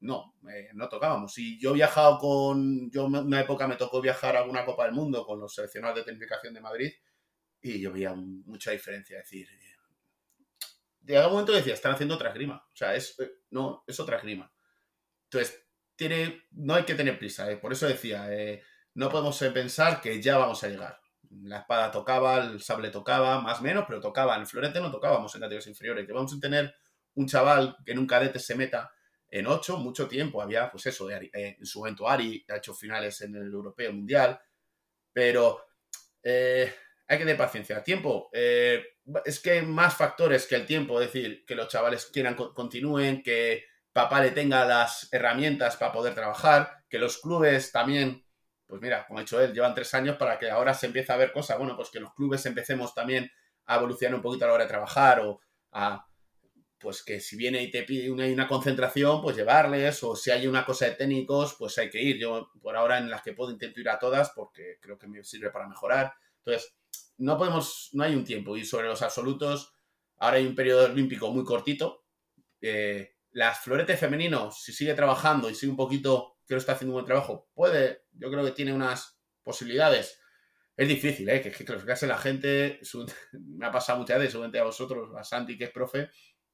no, eh, no tocábamos. Y yo he viajado con, yo una época me tocó viajar a alguna Copa del Mundo con los seleccionados de tecnificación de Madrid y yo veía mucha diferencia. Es decir, de algún momento decía, están haciendo otra grima. O sea, es, eh, no, es otra grima. Entonces, tiene, no hay que tener prisa. Eh. Por eso decía, no podemos pensar que ya vamos a llegar. La espada tocaba, el sable tocaba, más o menos, pero tocaba. En Florete no tocábamos en categorías inferiores. Que vamos a tener un chaval que en un cadete se meta en ocho, mucho tiempo. Había, pues eso, eh, en su momento Ari ha hecho finales en el Europeo Mundial, pero eh, hay que tener paciencia. Tiempo, eh, es que más factores que el tiempo, es decir, que los chavales quieran continúen, que papá le tenga las herramientas para poder trabajar, que los clubes también, pues mira, como ha dicho él, llevan tres años para que ahora se empiece a ver cosas, bueno, pues que los clubes empecemos también a evolucionar un poquito a la hora de trabajar o a pues que si viene y te pide una, una, concentración, pues llevarles, o si hay una cosa de técnicos, pues hay que ir. Yo por ahora en las que puedo intento ir a todas porque creo que me sirve para mejorar. Entonces, no podemos, no hay un tiempo. Y sobre los absolutos, ahora hay un periodo olímpico muy cortito. Eh, las floretes femeninos, si sigue trabajando y sigue un poquito, creo que está haciendo un buen trabajo, puede, yo creo que tiene unas posibilidades. Es difícil, ¿eh? Que, que clasificarse la gente, me ha pasado muchas veces, seguramente a vosotros, a Santi, que es profe,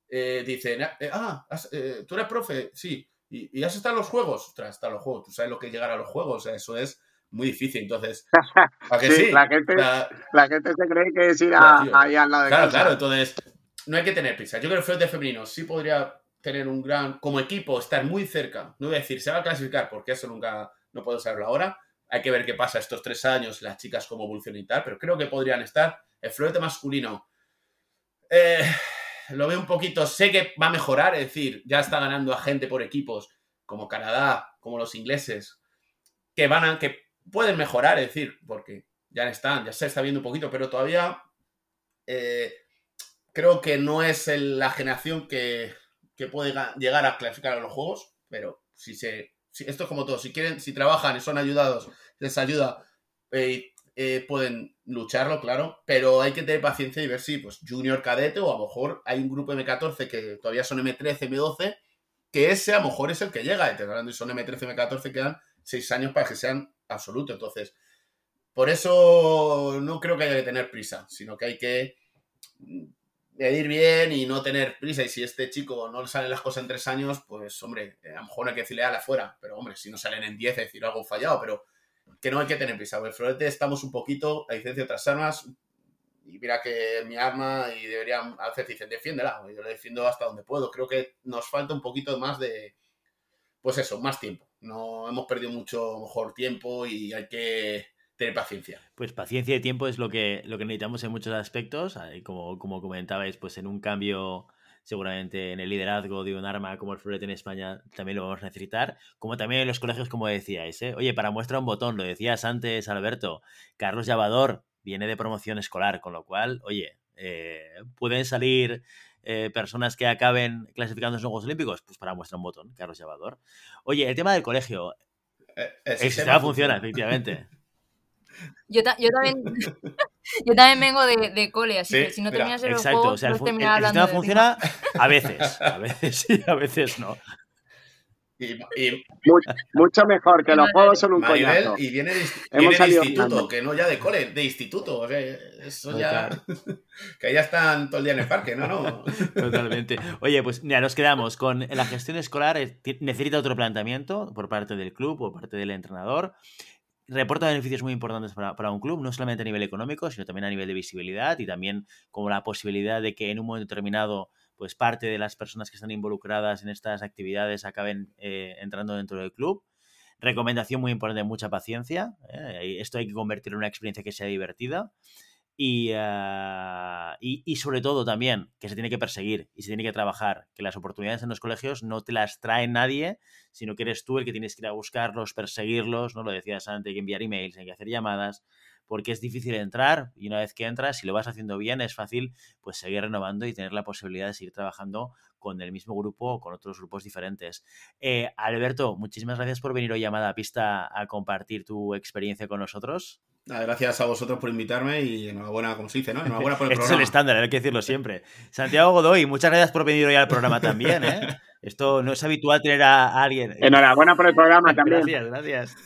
eh, dicen, eh, ah, eh, tú eres profe, sí, y, has estado en los juegos, ostras, está en los juegos, tú sabes lo que es llegar a los juegos, eso es muy difícil, entonces, ¿a que sí, La, gente, la, gente, se cree que es ir ahí al lado de Claro, claro, entonces, no hay que tener prisa. Yo creo que el de femenino sí podría tener un gran, como equipo, estar muy cerca, no voy a decir, se va a clasificar, porque eso nunca, no puedo saberlo ahora, hay que ver qué pasa estos tres años, las chicas cómo evolucionan y tal, pero creo que podrían estar. El florete masculino, eh, lo veo un poquito, sé que va a mejorar, es decir, ya está ganando a gente por equipos como Canadá, como los ingleses, que van a, que pueden mejorar, es decir, porque ya están, ya se está viendo un poquito, pero todavía eh, creo que no es la generación que, puede llegar a clasificar a los juegos, pero si se, esto es como todo, si quieren, si trabajan y son ayudados, les ayuda eh, eh, pueden lucharlo, claro, pero hay que tener paciencia y ver si, pues, junior cadete o a lo mejor hay un grupo M14 que todavía son M13, M12, que ese a lo mejor es el que llega, y son M13, M14, quedan seis años para que sean absolutos. Entonces, por eso no creo que haya que tener prisa, sino que hay que medir bien y no tener prisa. Y si este chico no le salen las cosas en tres años, pues hombre, a lo mejor no hay que decirle a la fuera, pero hombre, si no salen en diez, es decir algo fallado, pero que no hay que tener prisa. el florete estamos un poquito, a diferencia de otras armas, y mira que mi arma y deberían, a veces dicen, defiéndela, yo la defiendo hasta donde puedo. Creo que nos falta un poquito más de, pues eso, más tiempo. No hemos perdido mucho mejor tiempo y hay que tener paciencia. Pues paciencia y tiempo es lo que, lo que necesitamos en muchos aspectos. Como, como comentabais, pues en un cambio seguramente en el liderazgo de un arma como el florete en España también lo vamos a necesitar, como también en los colegios, como decíais. ¿eh? Oye, para muestra un botón, lo decías antes, Alberto, Carlos Llavador viene de promoción escolar, con lo cual, oye, eh, pueden salir eh, personas que acaben clasificando en los Juegos Olímpicos, pues para muestra un botón, Carlos Llavador. Oye, el tema del colegio. El, el sistema, funciona, efectivamente. Yo, yo, también, yo también vengo de, de cole, así que si no terminas el exacto, juego, o sea, el, el, el sistema funciona a veces, a veces sí, a veces no. Y, y mucho, mejor que los juegos son un coñazo. Y viene de, viene de instituto, que no ya de cole, de instituto. O sea, eso ya. que ya están todo el día en el parque, ¿no? no. Totalmente. Oye, pues mira, nos quedamos con la gestión escolar. Eh, necesita otro planteamiento por parte del club, por parte del entrenador reporta beneficios muy importantes para, un club, no solamente a nivel económico, sino también a nivel de visibilidad y también como la posibilidad de que en un momento determinado pues parte de las personas que están involucradas en estas actividades acaben eh, entrando dentro del club. Recomendación muy importante, mucha paciencia. Eh, esto hay que convertirlo en una experiencia que sea divertida. Y, y, sobre todo también que se tiene que perseguir y se tiene que trabajar, que las oportunidades en los colegios no te las trae nadie, sino que eres tú el que tienes que ir a buscarlos, perseguirlos, ¿no? Lo decías antes, hay que enviar emails, hay que hacer llamadas, porque es difícil entrar y una vez que entras, si lo vas haciendo bien, es fácil pues seguir renovando y tener la posibilidad de seguir trabajando con el mismo grupo o con otros grupos diferentes. Eh, Alberto, muchísimas gracias por venir hoy a Mada Pista a compartir tu experiencia con nosotros. Gracias a vosotros por invitarme y enhorabuena, como se dice, ¿no? Enhorabuena por el este programa. es el estándar, hay que decirlo siempre. Santiago Godoy, muchas gracias por venir hoy al programa también, ¿eh? Esto no es habitual tener a alguien. Enhorabuena por el programa también. Gracias, gracias.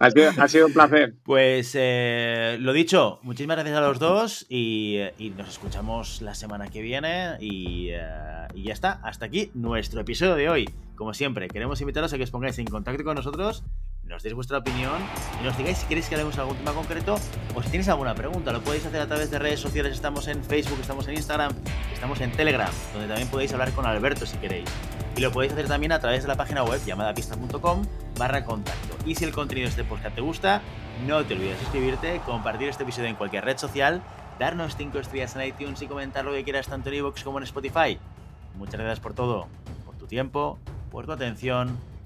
Ha sido, ha sido un placer. Pues eh, lo dicho, muchísimas gracias a los dos y, y nos escuchamos la semana que viene y, eh, y, ya está, hasta aquí nuestro episodio de hoy. Como siempre, queremos invitaros a que os pongáis en contacto con nosotros, nos deis vuestra opinión y nos digáis si queréis que haremos algún tema concreto o si tenéis alguna pregunta. Lo podéis hacer a través de redes sociales, estamos en Facebook, estamos en Instagram, estamos en Telegram, donde también podéis hablar con Alberto si queréis. Y lo podéis hacer también a través de la página web llamadapista.com barra contacto. Y si el contenido de este podcast te gusta, no te olvides de suscribirte, compartir este episodio en cualquier red social, darnos 5 estrellas en iTunes y comentar lo que quieras tanto en iVoox como en Spotify. Muchas gracias por todo, por tu tiempo, por tu atención